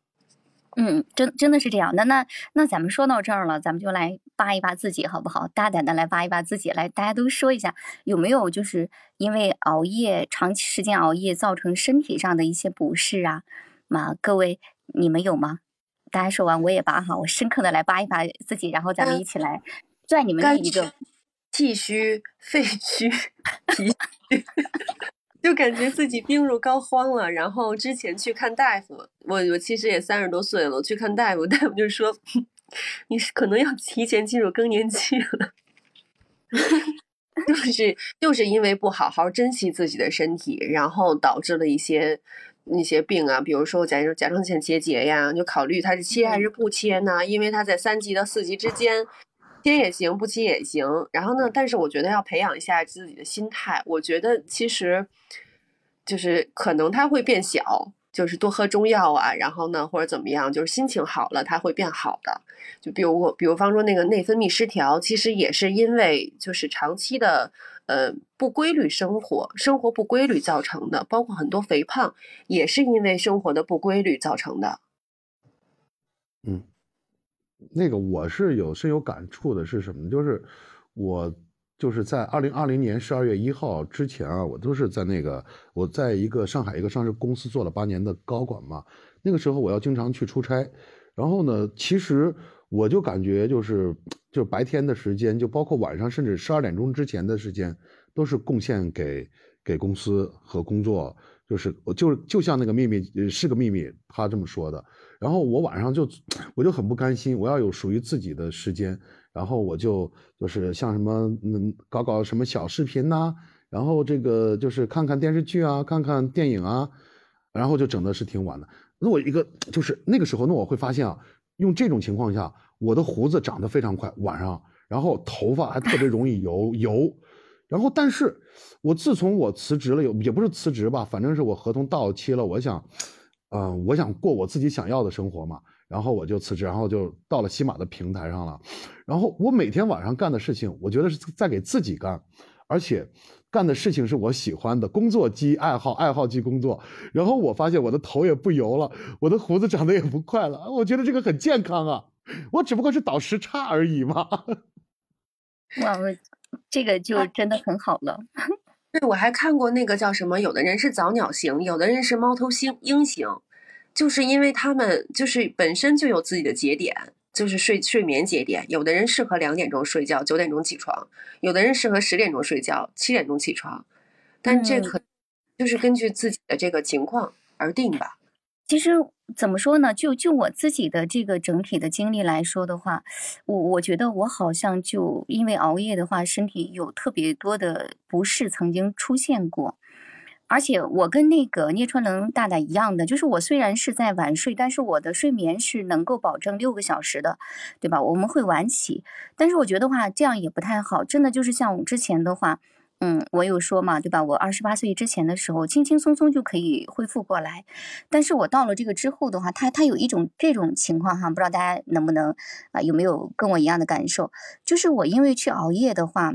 嗯，真真的是这样。那那那咱们说到这儿了，咱们就来扒一扒自己，好不好？大胆的来扒一扒自己，来，大家都说一下，有没有就是因为熬夜、长期时间熬夜造成身体上的一些不适啊？嘛，各位你们有吗？大家说完我也扒哈，我深刻的来扒一扒自己，然后咱们一起来拽你们的一个
气虚、肺虚、<laughs> 脾虚。就感觉自己病入膏肓了，然后之前去看大夫，我我其实也三十多岁了，我去看大夫，大夫就说你是可能要提前进入更年期了，<laughs> 就是就是因为不好好珍惜自己的身体，然后导致了一些那些病啊，比如说甲甲状腺结节呀，就考虑它是切还是不切呢？因为它在三级到四级之间。切也行，不切也行。然后呢？但是我觉得要培养一下自己的心态。我觉得其实，就是可能它会变小，就是多喝中药啊。然后呢，或者怎么样，就是心情好了，它会变好的。就比如我，比如方说那个内分泌失调，其实也是因为就是长期的呃不规律生活，生活不规律造成的。包括很多肥胖，也是因为生活的不规律造成的。
嗯。那个我是有深有感触的，是什么？就是我就是在二零二零年十二月一号之前啊，我都是在那个我在一个上海一个上市公司做了八年的高管嘛。那个时候我要经常去出差，然后呢，其实我就感觉就是就白天的时间，就包括晚上，甚至十二点钟之前的时间，都是贡献给给公司和工作。就是我就就像那个秘密是个秘密，他这么说的。然后我晚上就 <tsk> 我就很不甘心，我要有属于自己的时间。然后我就就是像什么嗯搞搞什么小视频呐，然后这个就是看看电视剧啊，看看电影啊，然后就整的是挺晚的。那我一个就是那个时候，那我会发现啊，用这种情况下，我的胡子长得非常快，晚上，然后头发还特别容易油油。然后，但是，我自从我辞职了，有也不是辞职吧，反正是我合同到期了，我想，嗯，我想过我自己想要的生活嘛，然后我就辞职，然后就到了西马的平台上了。然后我每天晚上干的事情，我觉得是在给自己干，而且干的事情是我喜欢的，工作即爱好，爱好即工作。然后我发现我的头也不油了，我的胡子长得也不快了，我觉得这个很健康啊，我只不过是倒时差而已嘛。<laughs>
哇，我。这个就真的很好了。
对，我还看过那个叫什么，有的人是早鸟型，有的人是猫头鹰鹰型，就是因为他们就是本身就有自己的节点，就是睡睡眠节点。有的人适合两点钟睡觉，九点钟起床；有的人适合十点钟睡觉，七点钟起床。但这可就是根据自己的这个情况而定吧。
其实怎么说呢？就就我自己的这个整体的经历来说的话，我我觉得我好像就因为熬夜的话，身体有特别多的不适曾经出现过。而且我跟那个聂川能大大一样的，就是我虽然是在晚睡，但是我的睡眠是能够保证六个小时的，对吧？我们会晚起，但是我觉得话这样也不太好，真的就是像我之前的话。嗯，我有说嘛，对吧？我二十八岁之前的时候，轻轻松松就可以恢复过来。但是我到了这个之后的话，它它有一种这种情况哈，不知道大家能不能啊，有没有跟我一样的感受？就是我因为去熬夜的话，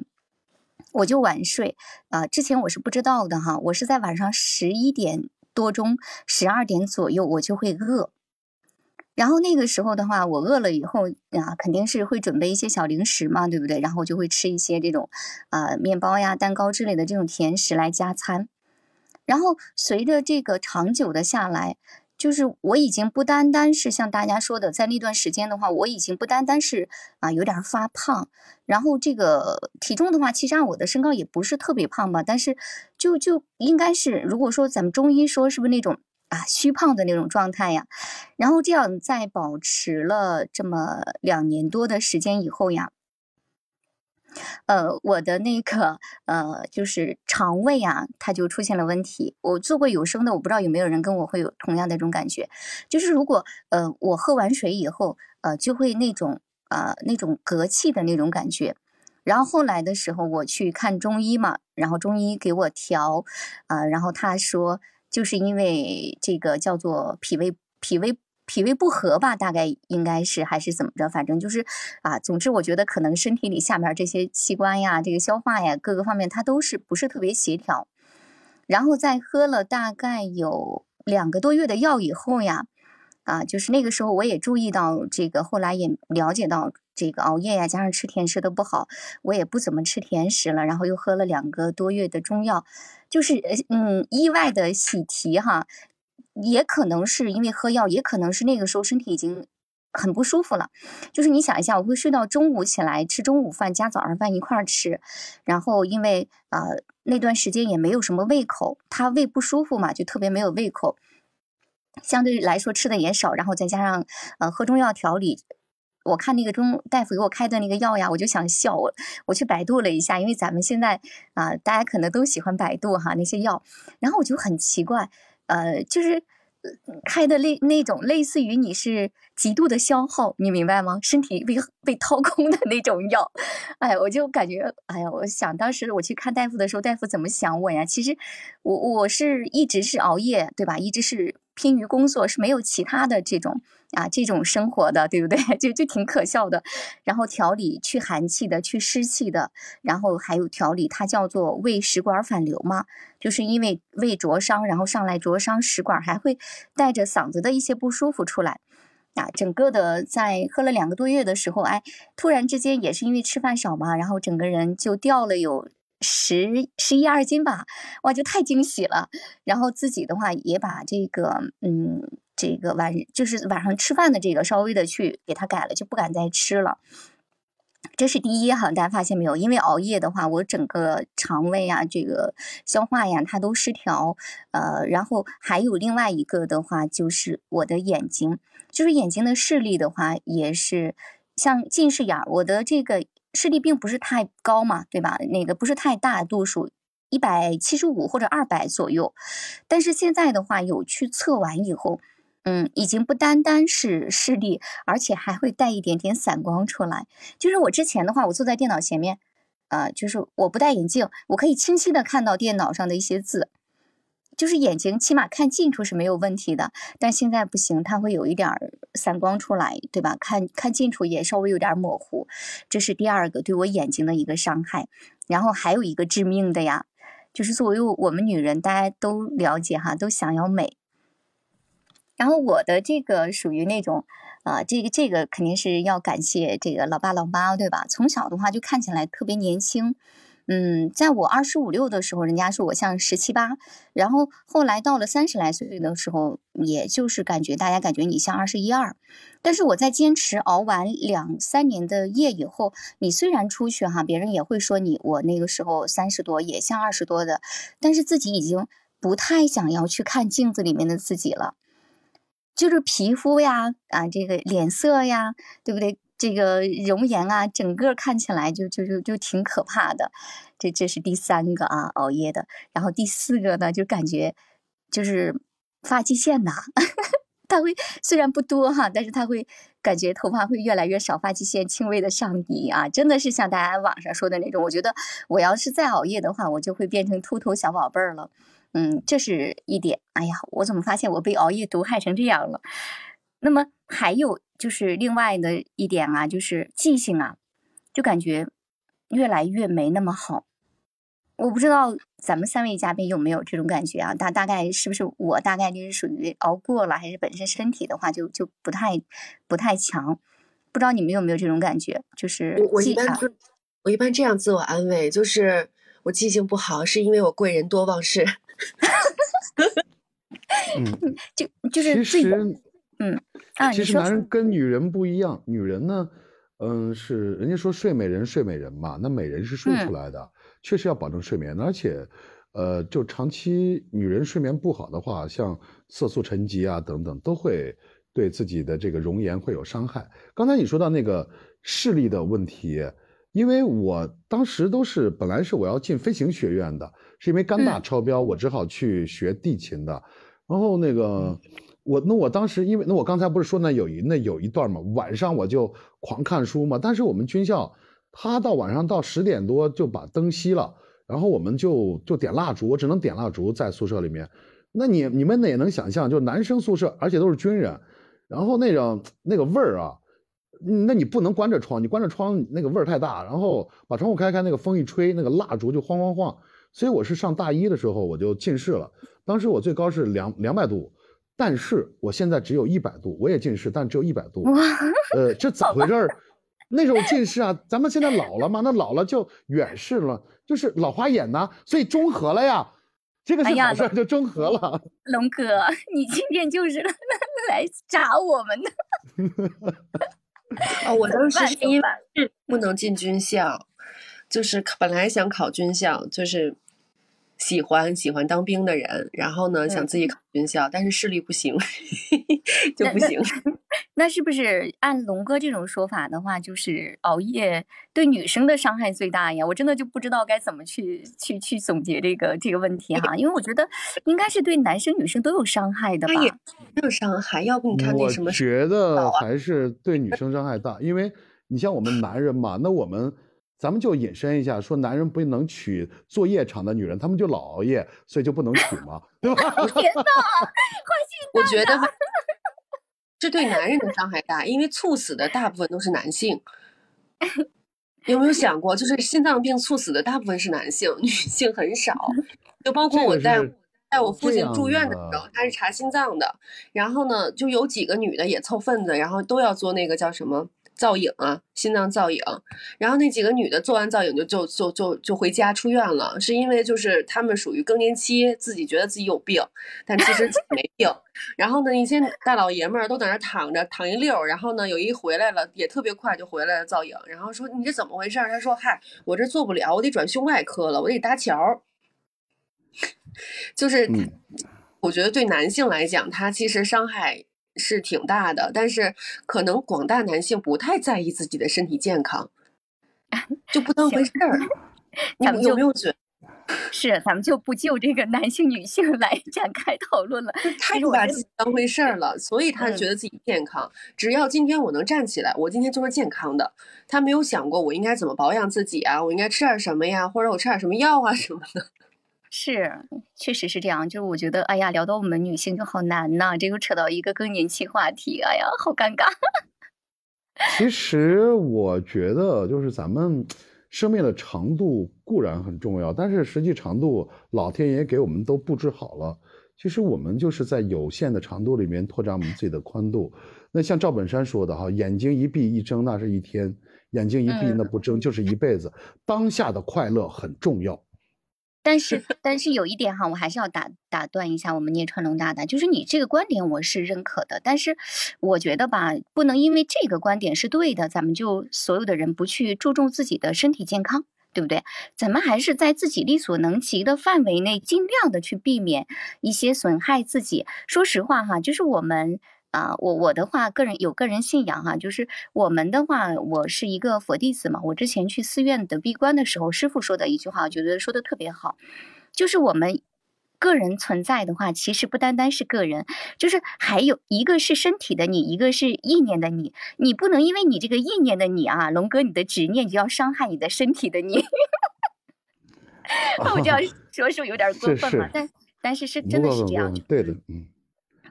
我就晚睡啊。之前我是不知道的哈，我是在晚上十一点多钟、十二点左右，我就会饿。然后那个时候的话，我饿了以后啊，肯定是会准备一些小零食嘛，对不对？然后就会吃一些这种啊面包呀、蛋糕之类的这种甜食来加餐。然后随着这个长久的下来，就是我已经不单单是像大家说的，在那段时间的话，我已经不单单是啊有点发胖，然后这个体重的话，其实按我的身高也不是特别胖吧，但是就就应该是，如果说咱们中医说是不是那种啊虚胖的那种状态呀？然后这样在保持了这么两年多的时间以后呀。呃，我的那个呃，就是肠胃啊，它就出现了问题。我做过有声的，我不知道有没有人跟我会有同样的这种感觉，就是如果呃我喝完水以后，呃就会那种呃那种嗝气的那种感觉。然后后来的时候我去看中医嘛，然后中医给我调，啊，然后他说就是因为这个叫做脾胃脾胃。脾胃不和吧，大概应该是还是怎么着，反正就是啊，总之我觉得可能身体里下面这些器官呀，这个消化呀，各个方面它都是不是特别协调。然后在喝了大概有两个多月的药以后呀，啊，就是那个时候我也注意到这个，后来也了解到这个熬夜呀，加上吃甜食的不好，我也不怎么吃甜食了。然后又喝了两个多月的中药，就是嗯，意外的喜提哈。也可能是因为喝药，也可能是那个时候身体已经很不舒服了。就是你想一下，我会睡到中午起来吃中午饭加早上饭一块儿吃，然后因为呃那段时间也没有什么胃口，他胃不舒服嘛，就特别没有胃口，相对来说吃的也少，然后再加上呃喝中药调理，我看那个中大夫给我开的那个药呀，我就想笑，我我去百度了一下，因为咱们现在啊大家可能都喜欢百度哈那些药，然后我就很奇怪。呃，就是开的类那种类似于你是极度的消耗，你明白吗？身体被被掏空的那种药，哎，我就感觉，哎呀，我想当时我去看大夫的时候，大夫怎么想我呀？其实我我是一直是熬夜，对吧？一直是拼于工作，是没有其他的这种。啊，这种生活的，对不对？<laughs> 就就挺可笑的。然后调理去寒气的，去湿气的，然后还有调理，它叫做胃食管反流嘛，就是因为胃灼伤，然后上来灼伤食管，还会带着嗓子的一些不舒服出来。啊，整个的在喝了两个多月的时候，哎，突然之间也是因为吃饭少嘛，然后整个人就掉了有十十一二斤吧，哇，就太惊喜了。然后自己的话也把这个，嗯。这个晚就是晚上吃饭的这个稍微的去给他改了，就不敢再吃了。这是第一哈，大家发现没有？因为熬夜的话，我整个肠胃啊，这个消化呀，它都失调。呃，然后还有另外一个的话，就是我的眼睛，就是眼睛的视力的话，也是像近视眼。我的这个视力并不是太高嘛，对吧？那个不是太大度数。一百七十五或者二百左右，但是现在的话，有去测完以后。嗯，已经不单单是视力，而且还会带一点点散光出来。就是我之前的话，我坐在电脑前面，呃，就是我不戴眼镜，我可以清晰的看到电脑上的一些字，就是眼睛起码看近处是没有问题的。但现在不行，它会有一点散光出来，对吧？看看近处也稍微有点模糊，这是第二个对我眼睛的一个伤害。然后还有一个致命的呀，就是作为我们女人，大家都了解哈，都想要美。然后我的这个属于那种，啊，这个这个肯定是要感谢这个老爸老妈，对吧？从小的话就看起来特别年轻，嗯，在我二十五六的时候，人家说我像十七八，然后后来到了三十来岁的时候，也就是感觉大家感觉你像二十一二，但是我在坚持熬完两三年的夜以后，你虽然出去哈，别人也会说你，我那个时候三十多也像二十多的，但是自己已经不太想要去看镜子里面的自己了。就是皮肤呀，啊，这个脸色呀，对不对？这个容颜啊，整个看起来就就就就挺可怕的。这这是第三个啊，熬夜的。然后第四个呢，就感觉就是发际线呐，<laughs> 它会虽然不多哈，但是它会感觉头发会越来越少，发际线轻微的上移啊，真的是像大家网上说的那种。我觉得我要是再熬夜的话，我就会变成秃头小宝贝儿了。嗯，这是一点。哎呀，我怎么发现我被熬夜毒害成这样了？那么还有就是另外的一点啊，就是记性啊，就感觉越来越没那么好。我不知道咱们三位嘉宾有没有这种感觉啊？大大概是不是我大概就是属于熬过了，还是本身身体的话就就不太不太强？不知道你们有没有这种感觉？就是
我一般我一般这样自我安慰，就是我记性不好，是因为我贵人多忘事。
嗯，<laughs>
就就是
其实，
嗯啊，
其实男人跟女人不一样，女人呢，嗯，是人家说睡美人睡美人嘛，那美人是睡出来的，
嗯、
确实要保证睡眠，而且，呃，就长期女人睡眠不好的话，像色素沉积啊等等，都会对自己的这个容颜会有伤害。刚才你说到那个视力的问题。因为我当时都是本来是我要进飞行学院的，是因为肝大超标，我只好去学地勤的。然后那个我那我当时因为那我刚才不是说那有一那有一段嘛，晚上我就狂看书嘛。但是我们军校，他到晚上到十点多就把灯熄了，然后我们就就点蜡烛，我只能点蜡烛在宿舍里面。那你你们也能想象，就男生宿舍，而且都是军人，然后那种那个味儿啊。那你不能关着窗，你关着窗那个味儿太大，然后把窗户开开，那个风一吹，那个蜡烛就晃晃晃。所以我是上大一的时候我就近视了，当时我最高是两两百度，但是我现在只有一百度，我也近视，但只有一百度。呃，这咋回事儿？那时候近视啊，咱们现在老了嘛，那老了就远视了，就是老花眼呐，所以中和了呀。这个是好事，就中和了。<laughs>
龙哥，你今天就是 <laughs> 来扎我们的。
哦，我当时 <laughs> 是因为不能进军校，就是本来想考军校，就是喜欢喜欢当兵的人，然后呢想自己考军校，但是视力不行，<laughs> 就不行。<laughs>
那是不是按龙哥这种说法的话，就是熬夜对女生的伤害最大呀？我真的就不知道该怎么去去去总结这个这个问题哈，因为我觉得应该是对男生女生都有伤害的吧？
也没有伤害，要不你看那什么？
我觉得还是对女生伤害大，因为你像我们男人嘛，那我们咱们就引申一下，说男人不能娶做夜场的女人，他们就老熬夜，所以就不能娶吗，对吧？<laughs>
天哪，
我觉得。这对男人的伤害大，因为猝死的大部分都是男性。<laughs> 有没有想过，就是心脏病猝死的大部分是男性，女性很少。就包括我在，在我父亲住院的时候，他是查心脏的，然后呢，就有几个女的也凑份子，然后都要做那个叫什么？造影啊，心脏造影，然后那几个女的做完造影就就就就就回家出院了，是因为就是她们属于更年期，自己觉得自己有病，但其实没病。然后呢，一些大老爷们儿都在那躺着躺一溜，然后呢，有一回来了，也特别快就回来了造影，然后说你这怎么回事？他说嗨，我这做不了，我得转胸外科了，我得搭桥。<laughs> 就是我觉得对男性来讲，他其实伤害。是挺大的，但是可能广大男性不太在意自己的身体健康，就不当回事儿。<laughs> 你有没有觉得？
是，咱们就不就这个男性女性来 <laughs> 展开讨论了。
太把自己当回事儿了，所以他觉得自己健康。只要今天我能站起来，我今天就是健康的。他没有想过我应该怎么保养自己啊，我应该吃点什么呀，或者我吃点什么药啊什么的。
是，确实是这样。就是我觉得，哎呀，聊到我们女性就好难呐，这又扯到一个更年期话题，哎呀，好尴尬。<laughs>
其实我觉得，就是咱们生命的长度固然很重要，但是实际长度，老天爷给我们都布置好了。其实我们就是在有限的长度里面拓展我们自己的宽度。那像赵本山说的哈，眼睛一闭一睁那是一天，眼睛一闭那不睁就是一辈子。当下的快乐很重要。
但是，<laughs> 但是有一点哈，我还是要打打断一下我们聂川龙大大，就是你这个观点我是认可的，但是我觉得吧，不能因为这个观点是对的，咱们就所有的人不去注重自己的身体健康，对不对？咱们还是在自己力所能及的范围内，尽量的去避免一些损害自己。说实话哈，就是我们。啊，我我的话，个人有个人信仰哈，就是我们的话，我是一个佛弟子嘛。我之前去寺院的闭关的时候，师傅说的一句话，我觉得说的特别好，就是我们个人存在的话，其实不单单是个人，就是还有一个是身体的你，一个是意念的你。你不能因为你这个意念的你啊，龙哥你的执念就要伤害你的身体的你。<laughs> 我这样说是不是有点过分了？但但是是真的是这样，
对的，嗯。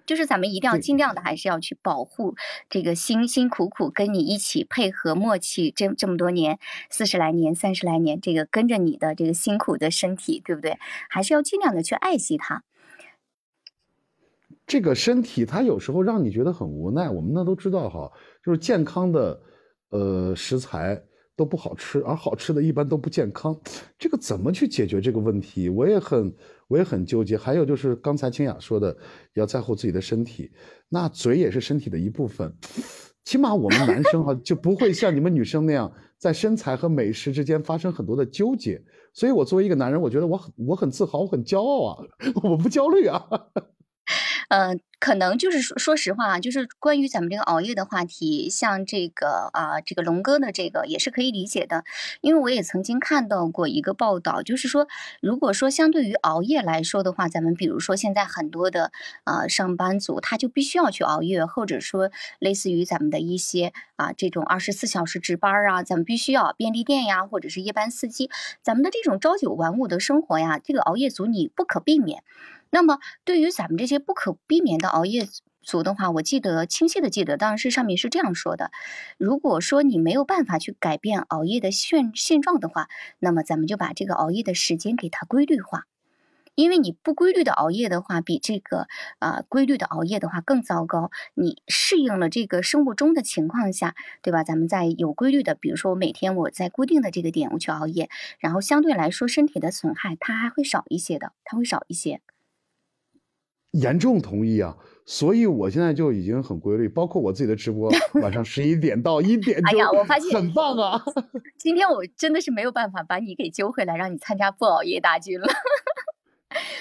就是咱们一定要尽量的，还是要去保护这个辛辛苦苦跟你一起配合默契这这么多年，四十来年、三十来年，这个跟着你的这个辛苦的身体，对不对？还是要尽量的去爱惜它。
这个身体它有时候让你觉得很无奈，我们那都知道哈，就是健康的呃食材，都不好吃，而好吃的一般都不健康，这个怎么去解决这个问题？我也很我也很纠结。还有就是刚才清雅说的，要在乎自己的身体，那嘴也是身体的一部分，起码我们男生哈就不会像你们女生那样在身材和美食之间发生很多的纠结。所以，我作为一个男人，我觉得我很我很自豪，我很骄傲啊，<laughs> 我不焦虑啊。
嗯，可能就是说，说实话啊，就是关于咱们这个熬夜的话题，像这个啊，这个龙哥的这个也是可以理解的，因为我也曾经看到过一个报道，就是说，如果说相对于熬夜来说的话，咱们比如说现在很多的啊上班族，他就必须要去熬夜，或者说类似于咱们的一些啊这种二十四小时值班啊，咱们必须要便利店呀，或者是夜班司机，咱们的这种朝九晚五的生活呀，这个熬夜族你不可避免。那么，对于咱们这些不可避免的熬夜族的话，我记得清晰的记得，当然是上面是这样说的：如果说你没有办法去改变熬夜的现现状的话，那么咱们就把这个熬夜的时间给它规律化。因为你不规律的熬夜的话，比这个啊规律的熬夜的话更糟糕。你适应了这个生物钟的情况下，对吧？咱们在有规律的，比如说我每天我在固定的这个点我去熬夜，然后相对来说身体的损害它还会少一些的，它会少一些。
严重同意啊！所以我现在就已经很规律，包括我自己的直播，<laughs> 晚上十一点到一点
哎呀，我发现
很棒啊！<laughs>
今天我真的是没有办法把你给揪回来，让你参加不熬夜大军了。<laughs>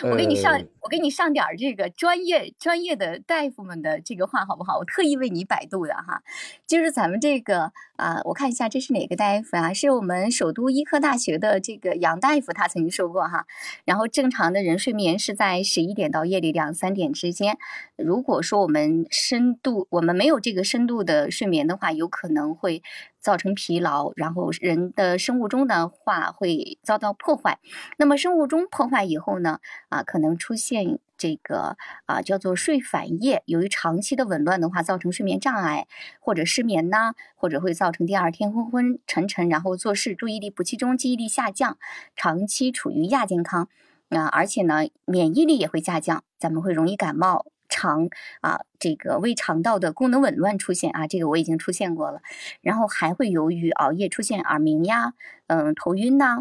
我给你上，我给你上点这个专业专业的大夫们的这个话好不好？我特意为你百度的哈，就是咱们这个啊，我看一下这是哪个大夫啊？是我们首都医科大学的这个杨大夫，他曾经说过哈。然后正常的人睡眠是在十一点到夜里两三点之间。如果说我们深度，我们没有这个深度的睡眠的话，有可能会。造成疲劳，然后人的生物钟的话会遭到破坏。那么生物钟破坏以后呢？啊，可能出现这个啊叫做睡反夜。由于长期的紊乱的话，造成睡眠障碍或者失眠呐，或者会造成第二天昏昏沉沉，然后做事注意力不集中，记忆力下降，长期处于亚健康。啊，而且呢，免疫力也会下降，咱们会容易感冒。肠啊，这个胃肠道的功能紊乱出现啊，这个我已经出现过了。然后还会由于熬夜出现耳鸣呀，嗯，头晕呐，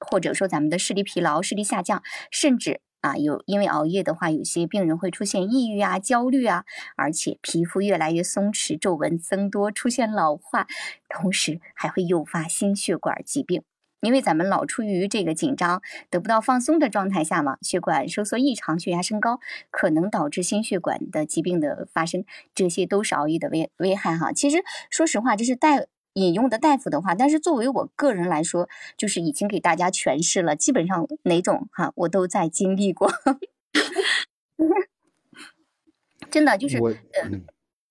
或者说咱们的视力疲劳、视力下降，甚至啊，有因为熬夜的话，有些病人会出现抑郁啊、焦虑啊，而且皮肤越来越松弛，皱纹增多，出现老化，同时还会诱发心血管疾病。因为咱们老处于这个紧张、得不到放松的状态下嘛，血管收缩异常，血压升高，可能导致心血管的疾病的发生，这些都是熬夜的危危害哈。其实说实话，这是带引用的大夫的话，但是作为我个人来说，就是已经给大家诠释了，基本上哪种哈我都在经历过，<laughs> 真的就是
我，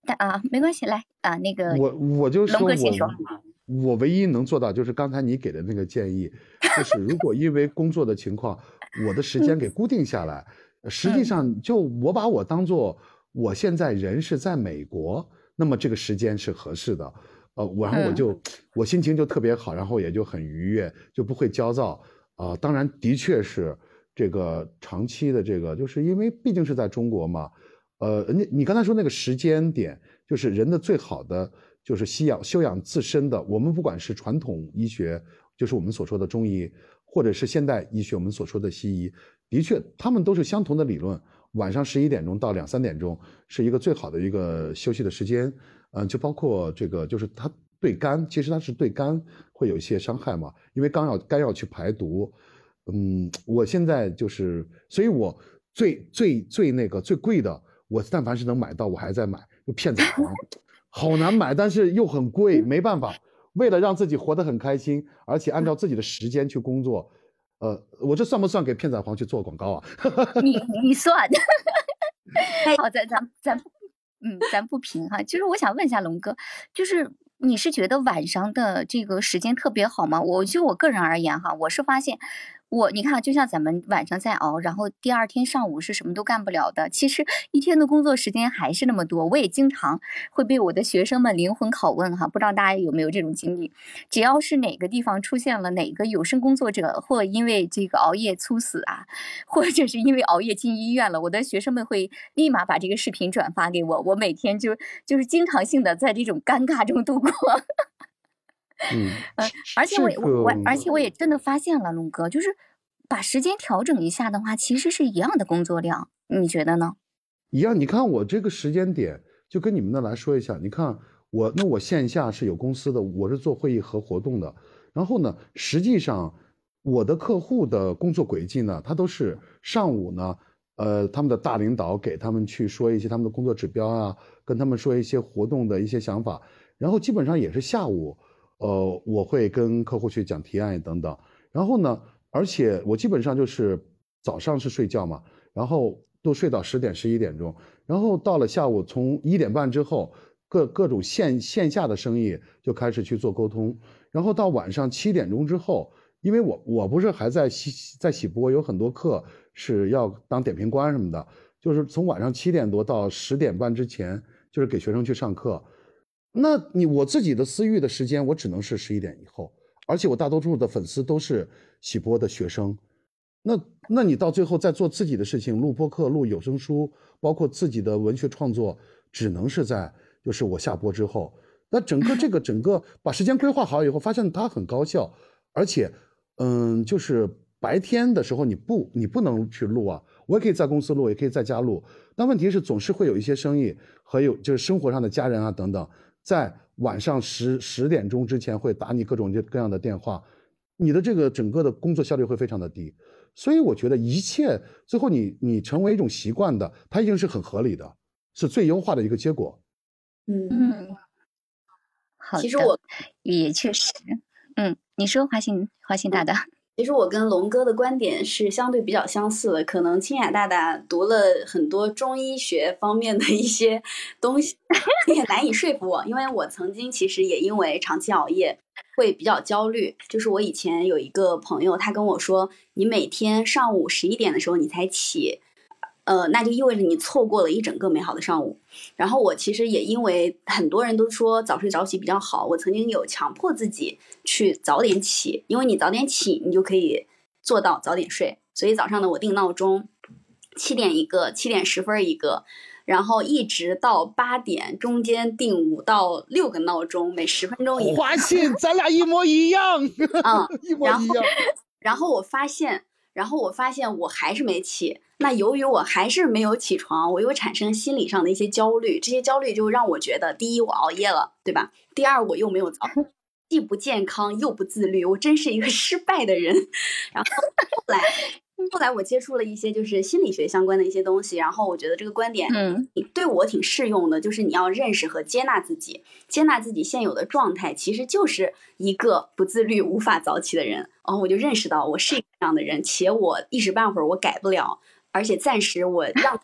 但啊没关系，来啊那个
我我就说
我。
我唯一能做到就是刚才你给的那个建议，就是如果因为工作的情况，我的时间给固定下来，实际上就我把我当做我现在人是在美国，那么这个时间是合适的，呃，然后我就我心情就特别好，然后也就很愉悦，就不会焦躁啊。当然，的确是这个长期的这个，就是因为毕竟是在中国嘛，呃，你你刚才说那个时间点，就是人的最好的。就是吸养修养自身的，我们不管是传统医学，就是我们所说的中医，或者是现代医学，我们所说的西医，的确，他们都是相同的理论。晚上十一点钟到两三点钟是一个最好的一个休息的时间。嗯，就包括这个，就是它对肝，其实它是对肝会有一些伤害嘛，因为肝要肝要去排毒。嗯，我现在就是，所以我最最最那个最贵的，我但凡是能买到，我还在买，就片仔癀。好难买，但是又很贵，没办法。为了让自己活得很开心，而且按照自己的时间去工作，呃，我这算不算给片仔癀去做广告啊？
你你算。<laughs> 好，咱咱咱，嗯，咱不评哈。其实我想问一下龙哥，就是你是觉得晚上的这个时间特别好吗？我就我个人而言哈，我是发现。我你看，就像咱们晚上在熬，然后第二天上午是什么都干不了的。其实一天的工作时间还是那么多。我也经常会被我的学生们灵魂拷问哈，不知道大家有没有这种经历？只要是哪个地方出现了哪个有声工作者，或因为这个熬夜猝死啊，<laughs> 或者是因为熬夜进医院了，我的学生们会立马把这个视频转发给我。我每天就就是经常性的在这种尴尬中度过。
嗯，
而且我我我，而且我也真的发现了，龙哥，就是把时间调整一下的话，其实是一样的工作量，你觉得呢？
一样，你看我这个时间点，就跟你们的来说一下，你看我那我线下是有公司的，我是做会议和活动的，然后呢，实际上我的客户的工作轨迹呢，他都是上午呢，呃，他们的大领导给他们去说一些他们的工作指标啊，跟他们说一些活动的一些想法，然后基本上也是下午。呃，我会跟客户去讲提案等等，然后呢，而且我基本上就是早上是睡觉嘛，然后都睡到十点十一点钟，然后到了下午从一点半之后，各各种线线下的生意就开始去做沟通，然后到晚上七点钟之后，因为我我不是还在喜在喜播，有很多课是要当点评官什么的，就是从晚上七点多到十点半之前，就是给学生去上课。那你我自己的私域的时间，我只能是十一点以后，而且我大多数的粉丝都是喜播的学生，那那你到最后在做自己的事情，录播课、录有声书，包括自己的文学创作，只能是在就是我下播之后。那整个这个整个把时间规划好以后，发现它很高效，而且嗯，就是白天的时候你不你不能去录啊，我也可以在公司录，也可以在家录。但问题是总是会有一些生意和有就是生活上的家人啊等等。在晚上十十点钟之前会打你各种各样的电话，你的这个整个的工作效率会非常的低，所以我觉得一切最后你你成为一种习惯的，它一定是很合理的，是最优化的一个结果。
嗯嗯，
好，
其实我
也确实，嗯，你说华信华信大大。
其实我跟龙哥的观点是相对比较相似的，可能清雅大大读了很多中医学方面的一些东西，<laughs> 也难以说服我。因为我曾经其实也因为长期熬夜会比较焦虑。就是我以前有一个朋友，他跟我说，你每天上午十一点的时候你才起。呃，那就意味着你错过了一整个美好的上午。然后我其实也因为很多人都说早睡早起比较好，我曾经有强迫自己去早点起，因为你早点起，你就可以做到早点睡。所以早上呢，我定闹钟，七点一个，七点十分一个，然后一直到八点，中间定五到六个闹钟，每十分钟一个。
华信，咱俩一模一样。
嗯，<laughs>
一模一样。
然后我发现，然后我发现我还是没起。那由于我还是没有起床，我又产生心理上的一些焦虑，这些焦虑就让我觉得，第一我熬夜了，对吧？第二我又没有早，既不健康又不自律，我真是一个 <laughs> 失败的人。然后后来。后来我接触了一些就是心理学相关的一些东西，然后我觉得这个观点，嗯，对我挺适用的。就是你要认识和接纳自己，接纳自己现有的状态，其实就是一个不自律、无法早起的人。然后我就认识到我是一个这样的人，且我一时半会儿我改不了，而且暂时我让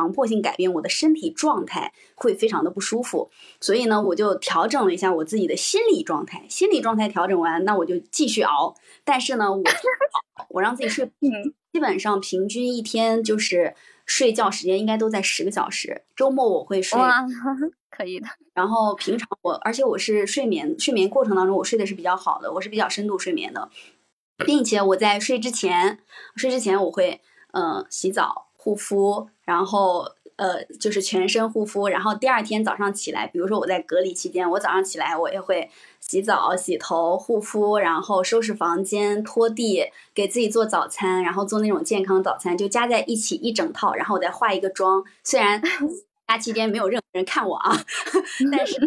强迫性改变我的身体状态会非常的不舒服。所以呢，我就调整了一下我自己的心理状态。心理状态调整完，那我就继续熬。但是呢，我我让自己睡，基本上平均一天就是睡觉时间应该都在十个小时。周末我会睡，
可以的。
然后平常我，而且我是睡眠睡眠过程当中，我睡的是比较好的，我是比较深度睡眠的，并且我在睡之前，睡之前我会嗯洗澡护肤，然后。呃，就是全身护肤，然后第二天早上起来，比如说我在隔离期间，我早上起来我也会洗澡、洗头、护肤，然后收拾房间、拖地，给自己做早餐，然后做那种健康早餐，就加在一起一整套，然后我再化一个妆。虽然 <laughs> 假期间没有任何人看我啊，<laughs> 但是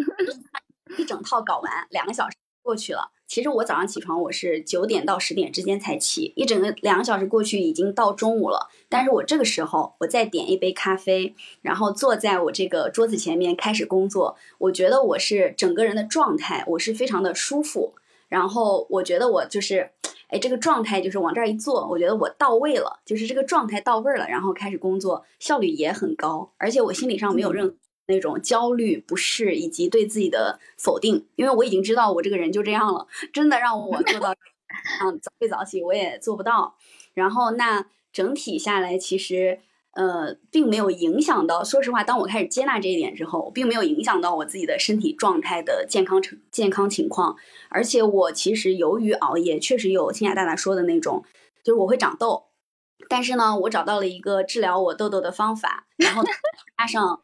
一整套搞完，两个小时过去了。其实我早上起床，我是九点到十点之间才起，一整个两个小时过去，已经到中午了。但是我这个时候，我再点一杯咖啡，然后坐在我这个桌子前面开始工作。我觉得我是整个人的状态，我是非常的舒服。然后我觉得我就是，哎，这个状态就是往这儿一坐，我觉得我到位了，就是这个状态到位了，然后开始工作，效率也很高，而且我心理上没有任何。那种焦虑、不适以及对自己的否定，因为我已经知道我这个人就这样了，真的让我做到，嗯，早睡早起我也做不到。然后那整体下来，其实呃，并没有影响到。说实话，当我开始接纳这一点之后，并没有影响到我自己的身体状态的健康成健康情况。而且我其实由于熬夜，确实有清雅大大说的那种，就是我会长痘。但是呢，我找到了一个治疗我痘痘的方法，然后加上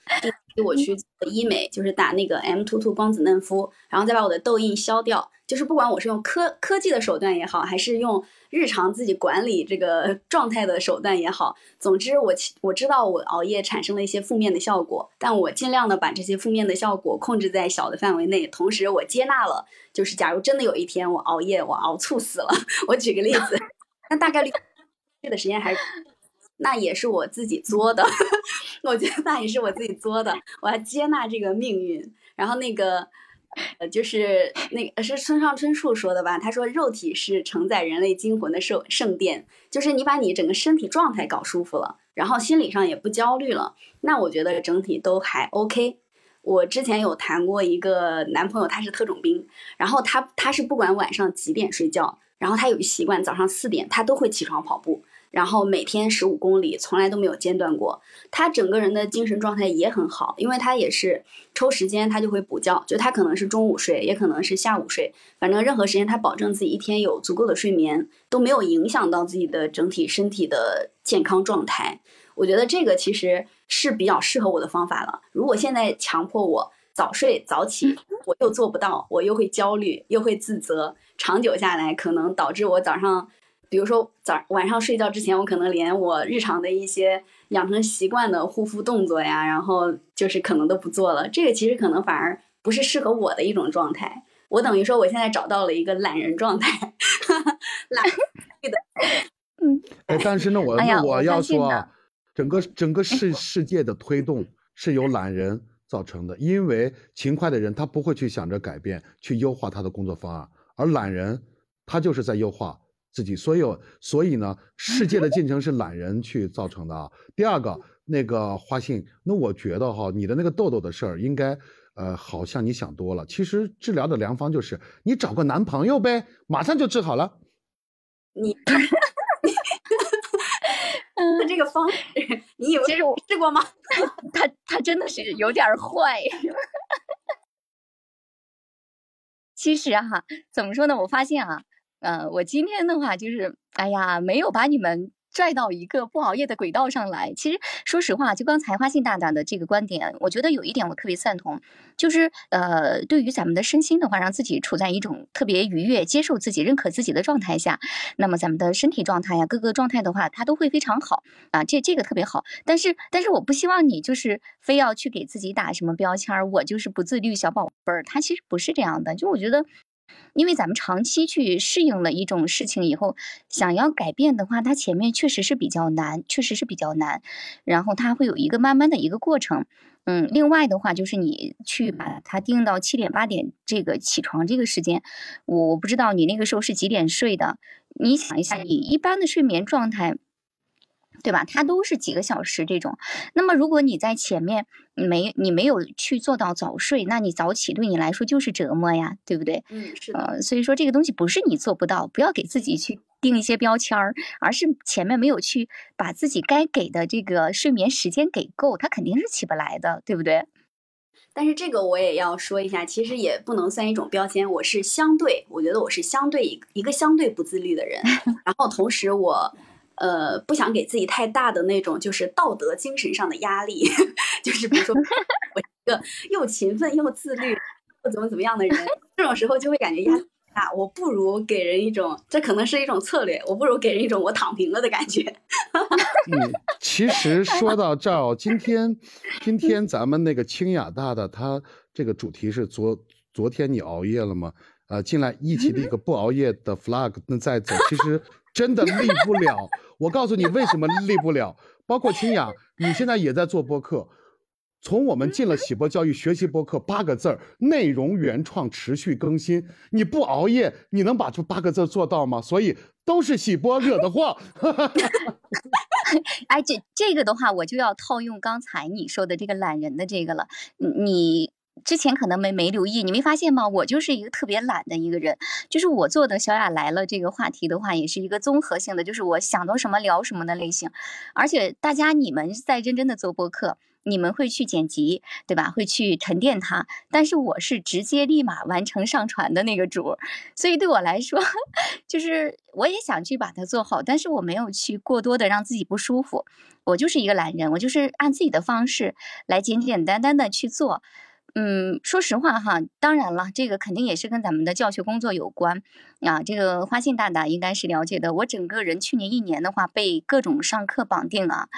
给我去做医美，就是打那个 M two two 光子嫩肤，然后再把我的痘印消掉。就是不管我是用科科技的手段也好，还是用日常自己管理这个状态的手段也好，总之我我知道我熬夜产生了一些负面的效果，但我尽量的把这些负面的效果控制在小的范围内，同时我接纳了，就是假如真的有一天我熬夜我熬猝死了，<laughs> 我举个例子，那大概率睡的时间还。那也是我自己作的，<laughs> 我觉得那也是我自己作的，我要接纳这个命运。然后那个，呃，就是那个是村上春树说的吧？他说，肉体是承载人类精魂的圣圣殿，就是你把你整个身体状态搞舒服了，然后心理上也不焦虑了，那我觉得整体都还 OK。我之前有谈过一个男朋友，他是特种兵，然后他他是不管晚上几点睡觉，然后他有习惯，早上四点他都会起床跑步。然后每天十五公里，从来都没有间断过。他整个人的精神状态也很好，因为他也是抽时间，他就会补觉。就他可能是中午睡，也可能是下午睡，反正任何时间他保证自己一天有足够的睡眠，都没有影响到自己的整体身体的健康状态。我觉得这个其实是比较适合我的方法了。如果现在强迫我早睡早起，我又做不到，我又会焦虑，又会自责，长久下来可能导致我早上。比如说早晚上睡觉之前，我可能连我日常的一些养成习惯的护肤动作呀，然后就是可能都不做了。这个其实可能反而不是适合我的一种状态。我等于说我现在找到了一个懒人状态，<laughs> 懒的。<laughs>
嗯，哎，但是呢，我我要说啊，整个整个世世界的推动是由懒人造成的，因为勤快的人他不会去想着改变，去优化他的工作方案，而懒人他就是在优化。自己，所以所以呢，世界的进程是懒人去造成的啊。第二个，那个花信，那我觉得哈，你的那个痘痘的事儿，应该，呃，好像你想多了。其实治疗的良方就是你找个男朋友呗，马上就治好了。
你，<laughs> <laughs> 他这个方式，你以为
其实我
试过吗？<laughs>
他他真的是有点坏。其实哈，怎么说呢？我发现啊。呃，我今天的话就是，哎呀，没有把你们拽到一个不熬夜的轨道上来。其实，说实话，就刚才花信大大的这个观点，我觉得有一点我特别赞同，就是呃，对于咱们的身心的话，让自己处在一种特别愉悦、接受自己、认可自己的状态下，那么咱们的身体状态呀，各个状态的话，它都会非常好啊。这这个特别好。但是，但是我不希望你就是非要去给自己打什么标签儿，我就是不自律小宝贝儿。它其实不是这样的。就我觉得。因为咱们长期去适应了一种事情以后，想要改变的话，它前面确实是比较难，确实是比较难。然后它会有一个慢慢的一个过程。嗯，另外的话就是你去把它定到七点八点这个起床这个时间，我我不知道你那个时候是几点睡的。你想一下，你一般的睡眠状态。对吧？它都是几个小时这种。那么，如果你在前面没你没有去做到早睡，那你早起对你来说就是折磨呀，对不对？
嗯，是
的。呃，所以说这个东西不是你做不到，不要给自己去定一些标签儿，而是前面没有去把自己该给的这个睡眠时间给够，它肯定是起不来的，对不对？
但是这个我也要说一下，其实也不能算一种标签，我是相对，我觉得我是相对一个相对不自律的人，<laughs> 然后同时我。呃，不想给自己太大的那种，就是道德精神上的压力，<laughs> 就是比如说我一个又勤奋又自律又怎么怎么样的人，这种时候就会感觉压力大。我不如给人一种，这可能是一种策略，我不如给人一种我躺平了的感觉。<laughs>
嗯，其实说到这儿，今天今天咱们那个清雅大的，他这个主题是昨昨天你熬夜了吗？呃，进来一起立个不熬夜的 flag，那再走，其实。真的立不了，我告诉你为什么立不了。包括清雅，你现在也在做播客。从我们进了喜播教育学习播客八个字儿，内容原创，持续更新。你不熬夜，你能把这八个字做到吗？所以都是喜播惹的祸。
哎，这这个的话，我就要套用刚才你说的这个懒人的这个了。你。之前可能没没留意，你没发现吗？我就是一个特别懒的一个人，就是我做的小雅来了这个话题的话，也是一个综合性的，就是我想到什么聊什么的类型。而且大家你们在认真的做播客，你们会去剪辑，对吧？会去沉淀它，但是我是直接立马完成上传的那个主，所以对我来说，<laughs> 就是我也想去把它做好，但是我没有去过多的让自己不舒服。我就是一个懒人，我就是按自己的方式来简简单单的去做。嗯，说实话哈，当然了，这个肯定也是跟咱们的教学工作有关啊。这个花信大大应该是了解的。我整个人去年一年的话，被各种上课绑定啊，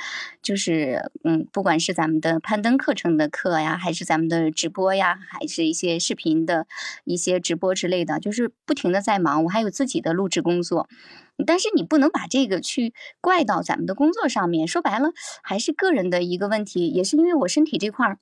就是嗯，不管是咱们的攀登课程的课呀，还是咱们的直播呀，还是一些视频的一些直播之类的，就是不停的在忙。我还有自己的录制工作，但是你不能把这个去怪到咱们的工作上面。说白了，还是个人的一个问题，也是因为我身体这块儿。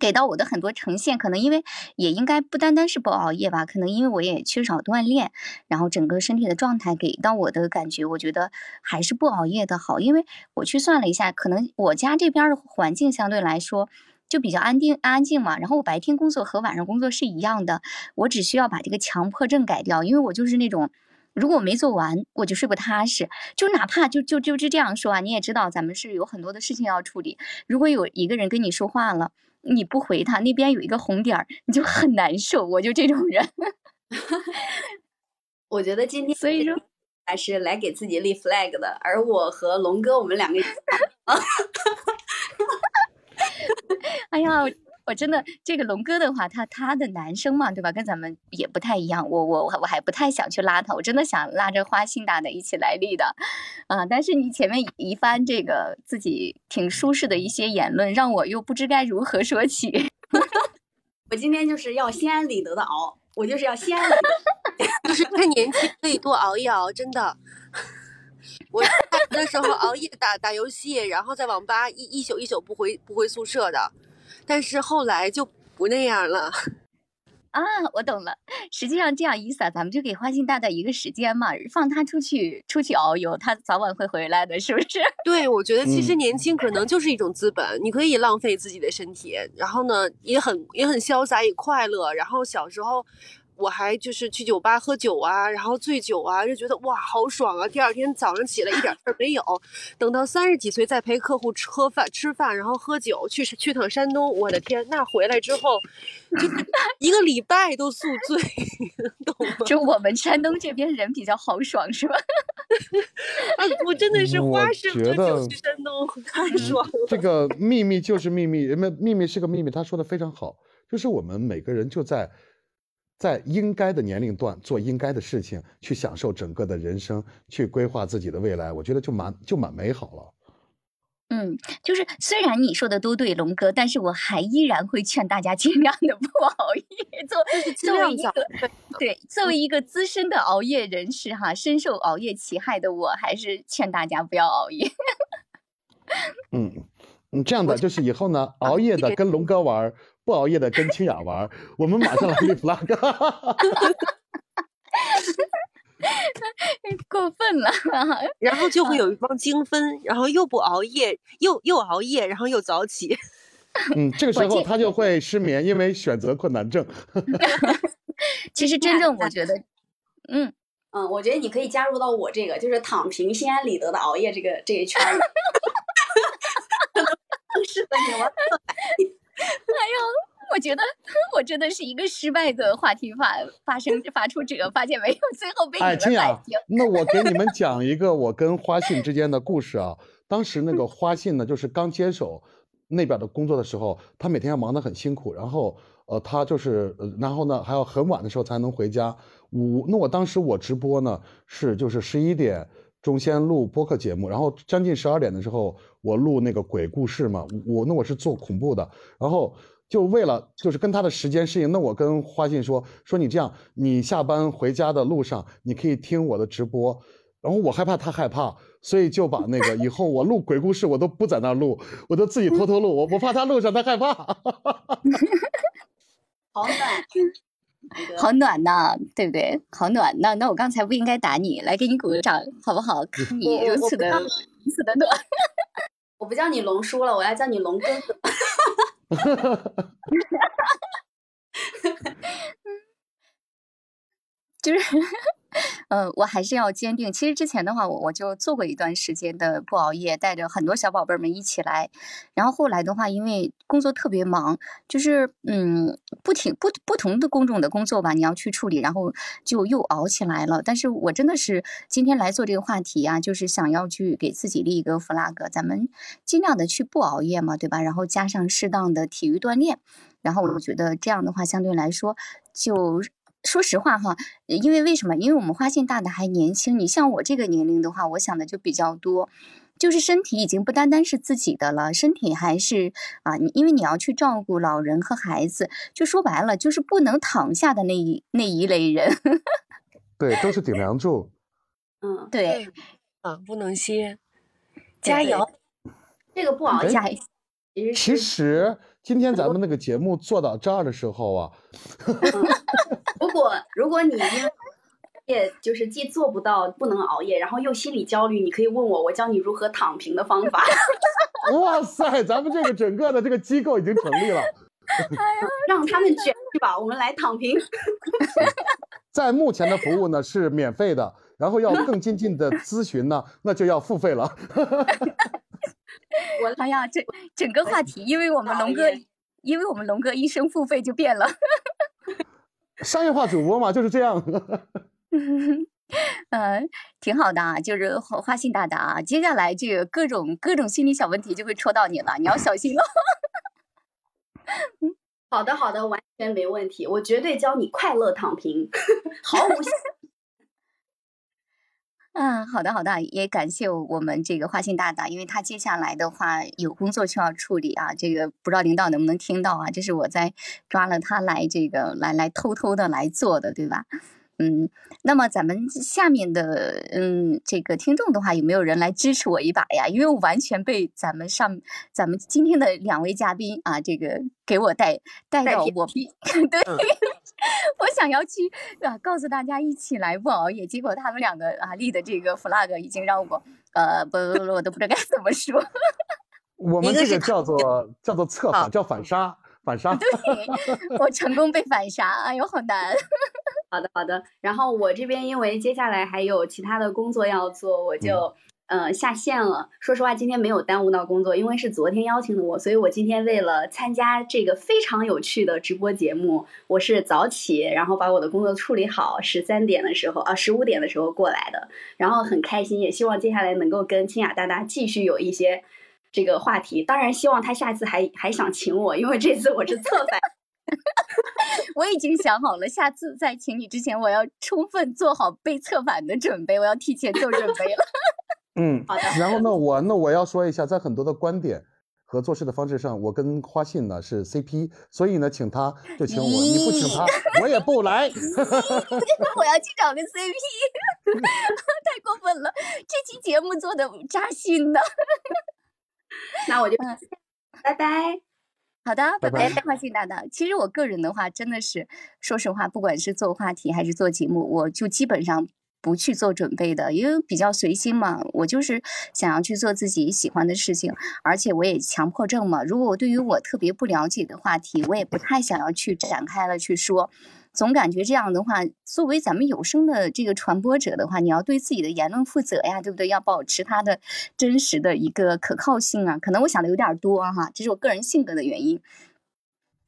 给到我的很多呈现，可能因为也应该不单单是不熬夜吧，可能因为我也缺少锻炼，然后整个身体的状态给到我的感觉，我觉得还是不熬夜的好。因为我去算了一下，可能我家这边的环境相对来说就比较安定安静嘛，然后我白天工作和晚上工作是一样的，我只需要把这个强迫症改掉，因为我就是那种如果我没做完我就睡不踏实，就哪怕就就就是这样说啊，你也知道咱们是有很多的事情要处理，如果有一个人跟你说话了。你不回他那边有一个红点儿，你就很难受。我就这种人，<laughs>
我觉得今天
所以说
还是来给自己立 flag 的。而我和龙哥，我们两个 <laughs> <laughs>
哎呀。我真的这个龙哥的话，他他的男生嘛，对吧？跟咱们也不太一样。我我我还不太想去拉他，我真的想拉着花心大的一起来力的，啊！但是你前面一番这个自己挺舒适的一些言论，让我又不知该如何说起。<laughs>
我今天就是要心安理得的熬，我就是要心安理得，<laughs>
就是太年轻可以多熬一熬，真的。<laughs> 我那时候熬夜打打游戏，然后在网吧一一宿一宿不回不回宿舍的。但是后来就不那样了 <laughs> 啊！
我懂了，实际上这样意思啊，咱们就给花心大大一个时间嘛，放他出去出去遨游，他早晚会回来的，是不是？<laughs>
对，我觉得其实年轻可能就是一种资本，你可以浪费自己的身体，然后呢，也很也很潇洒，也快乐。然后小时候。我还就是去酒吧喝酒啊，然后醉酒啊，就觉得哇好爽啊！第二天早上起来一点事儿没有，等到三十几岁再陪客户吃饭吃饭，然后喝酒去去趟山东，我的天，那回来之后就 <laughs> 一个礼拜都宿醉，<laughs> 懂吗？
就我们山东这边人比较豪爽是吧？<laughs>
啊，我真的是花式喝酒去山东，太爽了。
这个秘密就是秘密，人们秘密是个秘密，他说的非常好，就是我们每个人就在。在应该的年龄段做应该的事情，去享受整个的人生，去规划自己的未来，我觉得就蛮就蛮美好了。
嗯，就是虽然你说的都对，龙哥，但是我还依然会劝大家 <laughs> 尽量的不熬夜。作作为一个对作为一个资深的熬夜人士哈，深受熬夜其害的我，还是劝大家不要熬夜。
嗯嗯，这样的就是以后呢，熬夜的跟龙哥玩。不熬夜的跟清雅玩，我们马上来立 flag，<laughs>
过分了，<laughs>
然后就会有一帮精分，然后又不熬夜，又又熬夜，然后又早起。
嗯，这个时候他就会失眠，因为选择困难症。<laughs>
其实真正我觉得，嗯
嗯，我觉得你可以加入到我这个，就是躺平、心安理得的熬夜这个这一圈里。更适合你玩。<laughs>
哎呀，我觉得我真的是一个失败的话题发发生发出者，发现没有？最后被你们摆平。
那我给你们 <laughs> 讲一个我跟花信之间的故事啊。当时那个花信呢，就是刚接手那边的工作的时候，他每天要忙得很辛苦，然后呃，他就是然后呢还要很晚的时候才能回家。五那我当时我直播呢是就是十一点。中先录播客节目，然后将近十二点的时候，我录那个鬼故事嘛。我那我是做恐怖的，然后就为了就是跟他的时间适应，那我跟花信说说你这样，你下班回家的路上你可以听我的直播。然后我害怕他害怕，所以就把那个以后我录鬼故事我都不在那录，我都自己偷偷录，我我怕他录上他害怕。<laughs>
好 <laughs> 暖。
好暖呐，对不对？好暖，呐那我刚才不应该打你，来给你鼓个掌，好不好？看你如此的如此的暖。<laughs>
我不叫你龙叔了，我要叫你龙哥哥。<laughs>
就是。嗯，我还是要坚定。其实之前的话，我我就做过一段时间的不熬夜，带着很多小宝贝们一起来。然后后来的话，因为工作特别忙，就是嗯，不停不不同的工种的工作吧，你要去处理，然后就又熬起来了。但是我真的是今天来做这个话题啊，就是想要去给自己立一个 flag，咱们尽量的去不熬夜嘛，对吧？然后加上适当的体育锻炼。然后我觉得这样的话，相对来说，就说实话哈，因为为什么？因为我们花信大的还年轻，你像我这个年龄的话，我想的就比较多，就是身体已经不单单是自己的了，身体还是啊，你因为你要去照顾老人和孩子，就说白了，就是不能躺下的那一那一类人。<laughs>
对，都是顶梁柱。
嗯，
对，
啊，不能歇，加油。
这个不熬
加
夜，其实
今天咱们那个节目做到这儿的时候啊，<laughs>
如果如果你因为也就是既做不到不能熬夜，然后又心理焦虑，你可以问我，我教你如何躺平的方法，<laughs>
哇塞，咱们这个整个的这个机构已经成立了。
让他们卷去吧，我们来躺平。<laughs>
在目前的服务呢是免费的，然后要更精进的咨询呢，那就要付费了。<laughs>
哎呀，整整个话题，因为我们龙哥，因为我们龙哥一声付费就变了。<laughs>
商业化主播嘛，就是这样。<laughs>
嗯，挺好的啊，就是花花心大大啊。接下来这个各种各种心理小问题就会戳到你了，你要小心了。
好的，好的，完全没问题，我绝对教你快乐躺平，毫无
嗯，好的好的，也感谢我们这个花心大大，因为他接下来的话有工作需要处理啊，这个不知道领导能不能听到啊？这是我在抓了他来这个来来偷偷的来做的，对吧？嗯，那么咱们下面的嗯这个听众的话，有没有人来支持我一把呀？因为我完全被咱们上咱们今天的两位嘉宾啊，这个给我带带到我 <laughs> 对，<laughs> 我想要去啊告诉大家一起来不熬夜，结果他们两个啊立的这个 flag 已经让我呃不不不，<laughs> 我都不知道该怎么说。
我们这个叫做叫做策反，叫反杀，反杀。
对，<laughs> 我成功被反杀，哎呦，好难。
好的，好的。然后我这边因为接下来还有其他的工作要做，我就呃下线了。说实话，今天没有耽误到工作，因为是昨天邀请的我，所以我今天为了参加这个非常有趣的直播节目，我是早起，然后把我的工作处理好，十三点的时候啊，十五点的时候过来的，然后很开心，也希望接下来能够跟清雅大大继续有一些这个话题。当然，希望他下次还还想请我，因为这次我是策反。<laughs>
我已经想好了，下次在请你之前，我要充分做好被策反的准备，我要提前做准备了。
嗯，
好的。
然后呢，我那我要说一下，在很多的观点和做事的方式上，我跟花信呢是 CP，所以呢，请他就请我，你不请他，我也不来。<laughs>
我要去找个 CP，<laughs> 太过分了，这期节目做的扎心的。<laughs>
那我就拜拜。
好的，
拜拜
花信大大。其实我个人的话，真的是说实话，不管是做话题还是做节目，我就基本上不去做准备的，因为比较随心嘛。我就是想要去做自己喜欢的事情，而且我也强迫症嘛。如果我对于我特别不了解的话题，我也不太想要去展开了去说。总感觉这样的话，作为咱们有声的这个传播者的话，你要对自己的言论负责呀，对不对？要保持它的真实的一个可靠性啊。可能我想的有点多哈，这是我个人性格的原因。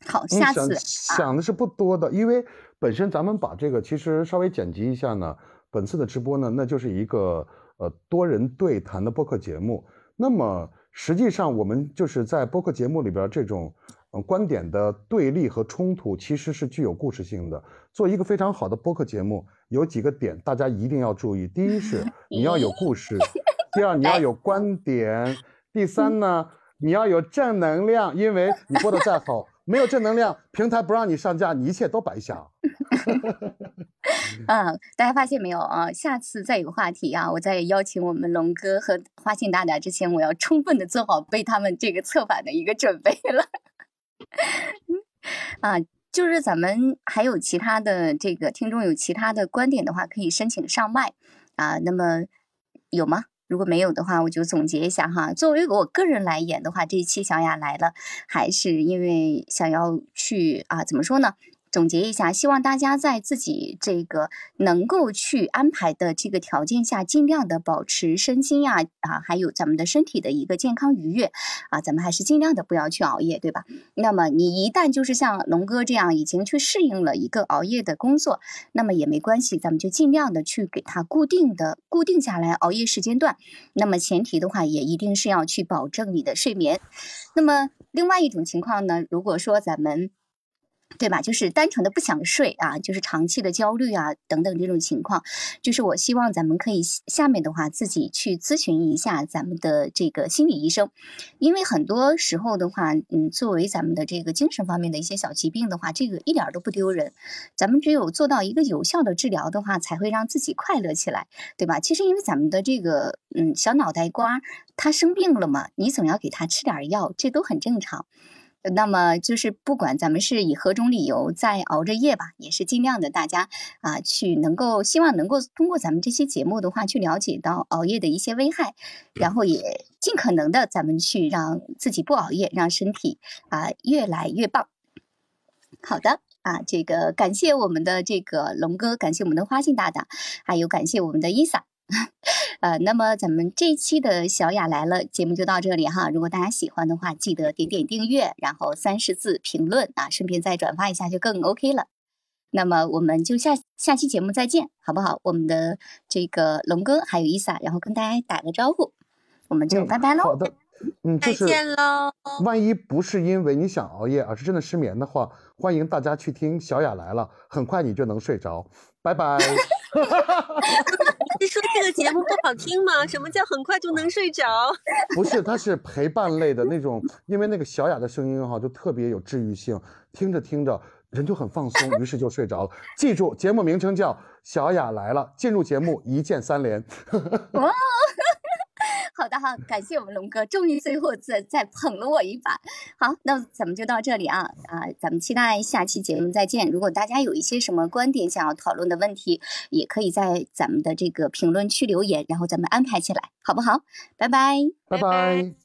好，下次
想想的是不多的，因为本身咱们把这个其实稍微剪辑一下呢，本次的直播呢，那就是一个呃多人对谈的播客节目。那么实际上我们就是在播客节目里边这种。嗯，观点的对立和冲突其实是具有故事性的。做一个非常好的播客节目，有几个点大家一定要注意：第一是 <laughs> 你要有故事；<laughs> 第二你要有观点；第三呢你要有正能量，因为你播的再好，没有正能量，平台不让你上架，你一切都白瞎。
嗯，<laughs> 大家发现没有啊？下次再有话题啊，我再邀请我们龙哥和花信大大之前，我要充分的做好被他们这个策反的一个准备了。<laughs> 啊，就是咱们还有其他的这个听众有其他的观点的话，可以申请上麦啊。那么有吗？如果没有的话，我就总结一下哈。作为我个人来演的话，这一期小雅来了，还是因为想要去啊，怎么说呢？总结一下，希望大家在自己这个能够去安排的这个条件下，尽量的保持身心呀啊，还有咱们的身体的一个健康愉悦啊，咱们还是尽量的不要去熬夜，对吧？那么你一旦就是像龙哥这样已经去适应了一个熬夜的工作，那么也没关系，咱们就尽量的去给他固定的固定下来熬夜时间段。那么前提的话，也一定是要去保证你的睡眠。那么另外一种情况呢，如果说咱们对吧？就是单纯的不想睡啊，就是长期的焦虑啊等等这种情况，就是我希望咱们可以下面的话自己去咨询一下咱们的这个心理医生，因为很多时候的话，嗯，作为咱们的这个精神方面的一些小疾病的话，这个一点都不丢人。咱们只有做到一个有效的治疗的话，才会让自己快乐起来，对吧？其实因为咱们的这个嗯小脑袋瓜它生病了嘛，你总要给他吃点药，这都很正常。那么就是不管咱们是以何种理由在熬着夜吧，也是尽量的大家啊去能够希望能够通过咱们这期节目的话去了解到熬夜的一些危害，然后也尽可能的咱们去让自己不熬夜，让身体啊越来越棒。好的啊，这个感谢我们的这个龙哥，感谢我们的花信大大，还有感谢我们的伊萨。<laughs> 呃，那么咱们这一期的小雅来了节目就到这里哈。如果大家喜欢的话，记得点点订阅，然后三十字评论啊，顺便再转发一下就更 OK 了。那么我们就下下期节目再见，好不好？我们的这个龙哥还有伊萨，然后跟大家打个招呼，我们就拜拜喽。
好的，嗯，
再见喽。
万一不是因为你想熬夜，而是真的失眠的话，欢迎大家去听小雅来了，很快你就能睡着。拜拜。<laughs> <laughs>
你说这个节目不好听吗？什么叫很快就能睡着？<laughs>
不是，它是陪伴类的那种，因为那个小雅的声音哈，就特别有治愈性，听着听着人就很放松，于是就睡着了。记住，节目名称叫《小雅来了》，进入节目一键三连。
哇！<laughs> 好的哈，感谢我们龙哥，终于最后再再捧了我一把。好，那咱们就到这里啊啊，咱们期待下期节目再见。如果大家有一些什么观点想要讨论的问题，也可以在咱们的这个评论区留言，然后咱们安排起来，好不好？拜拜，
拜拜。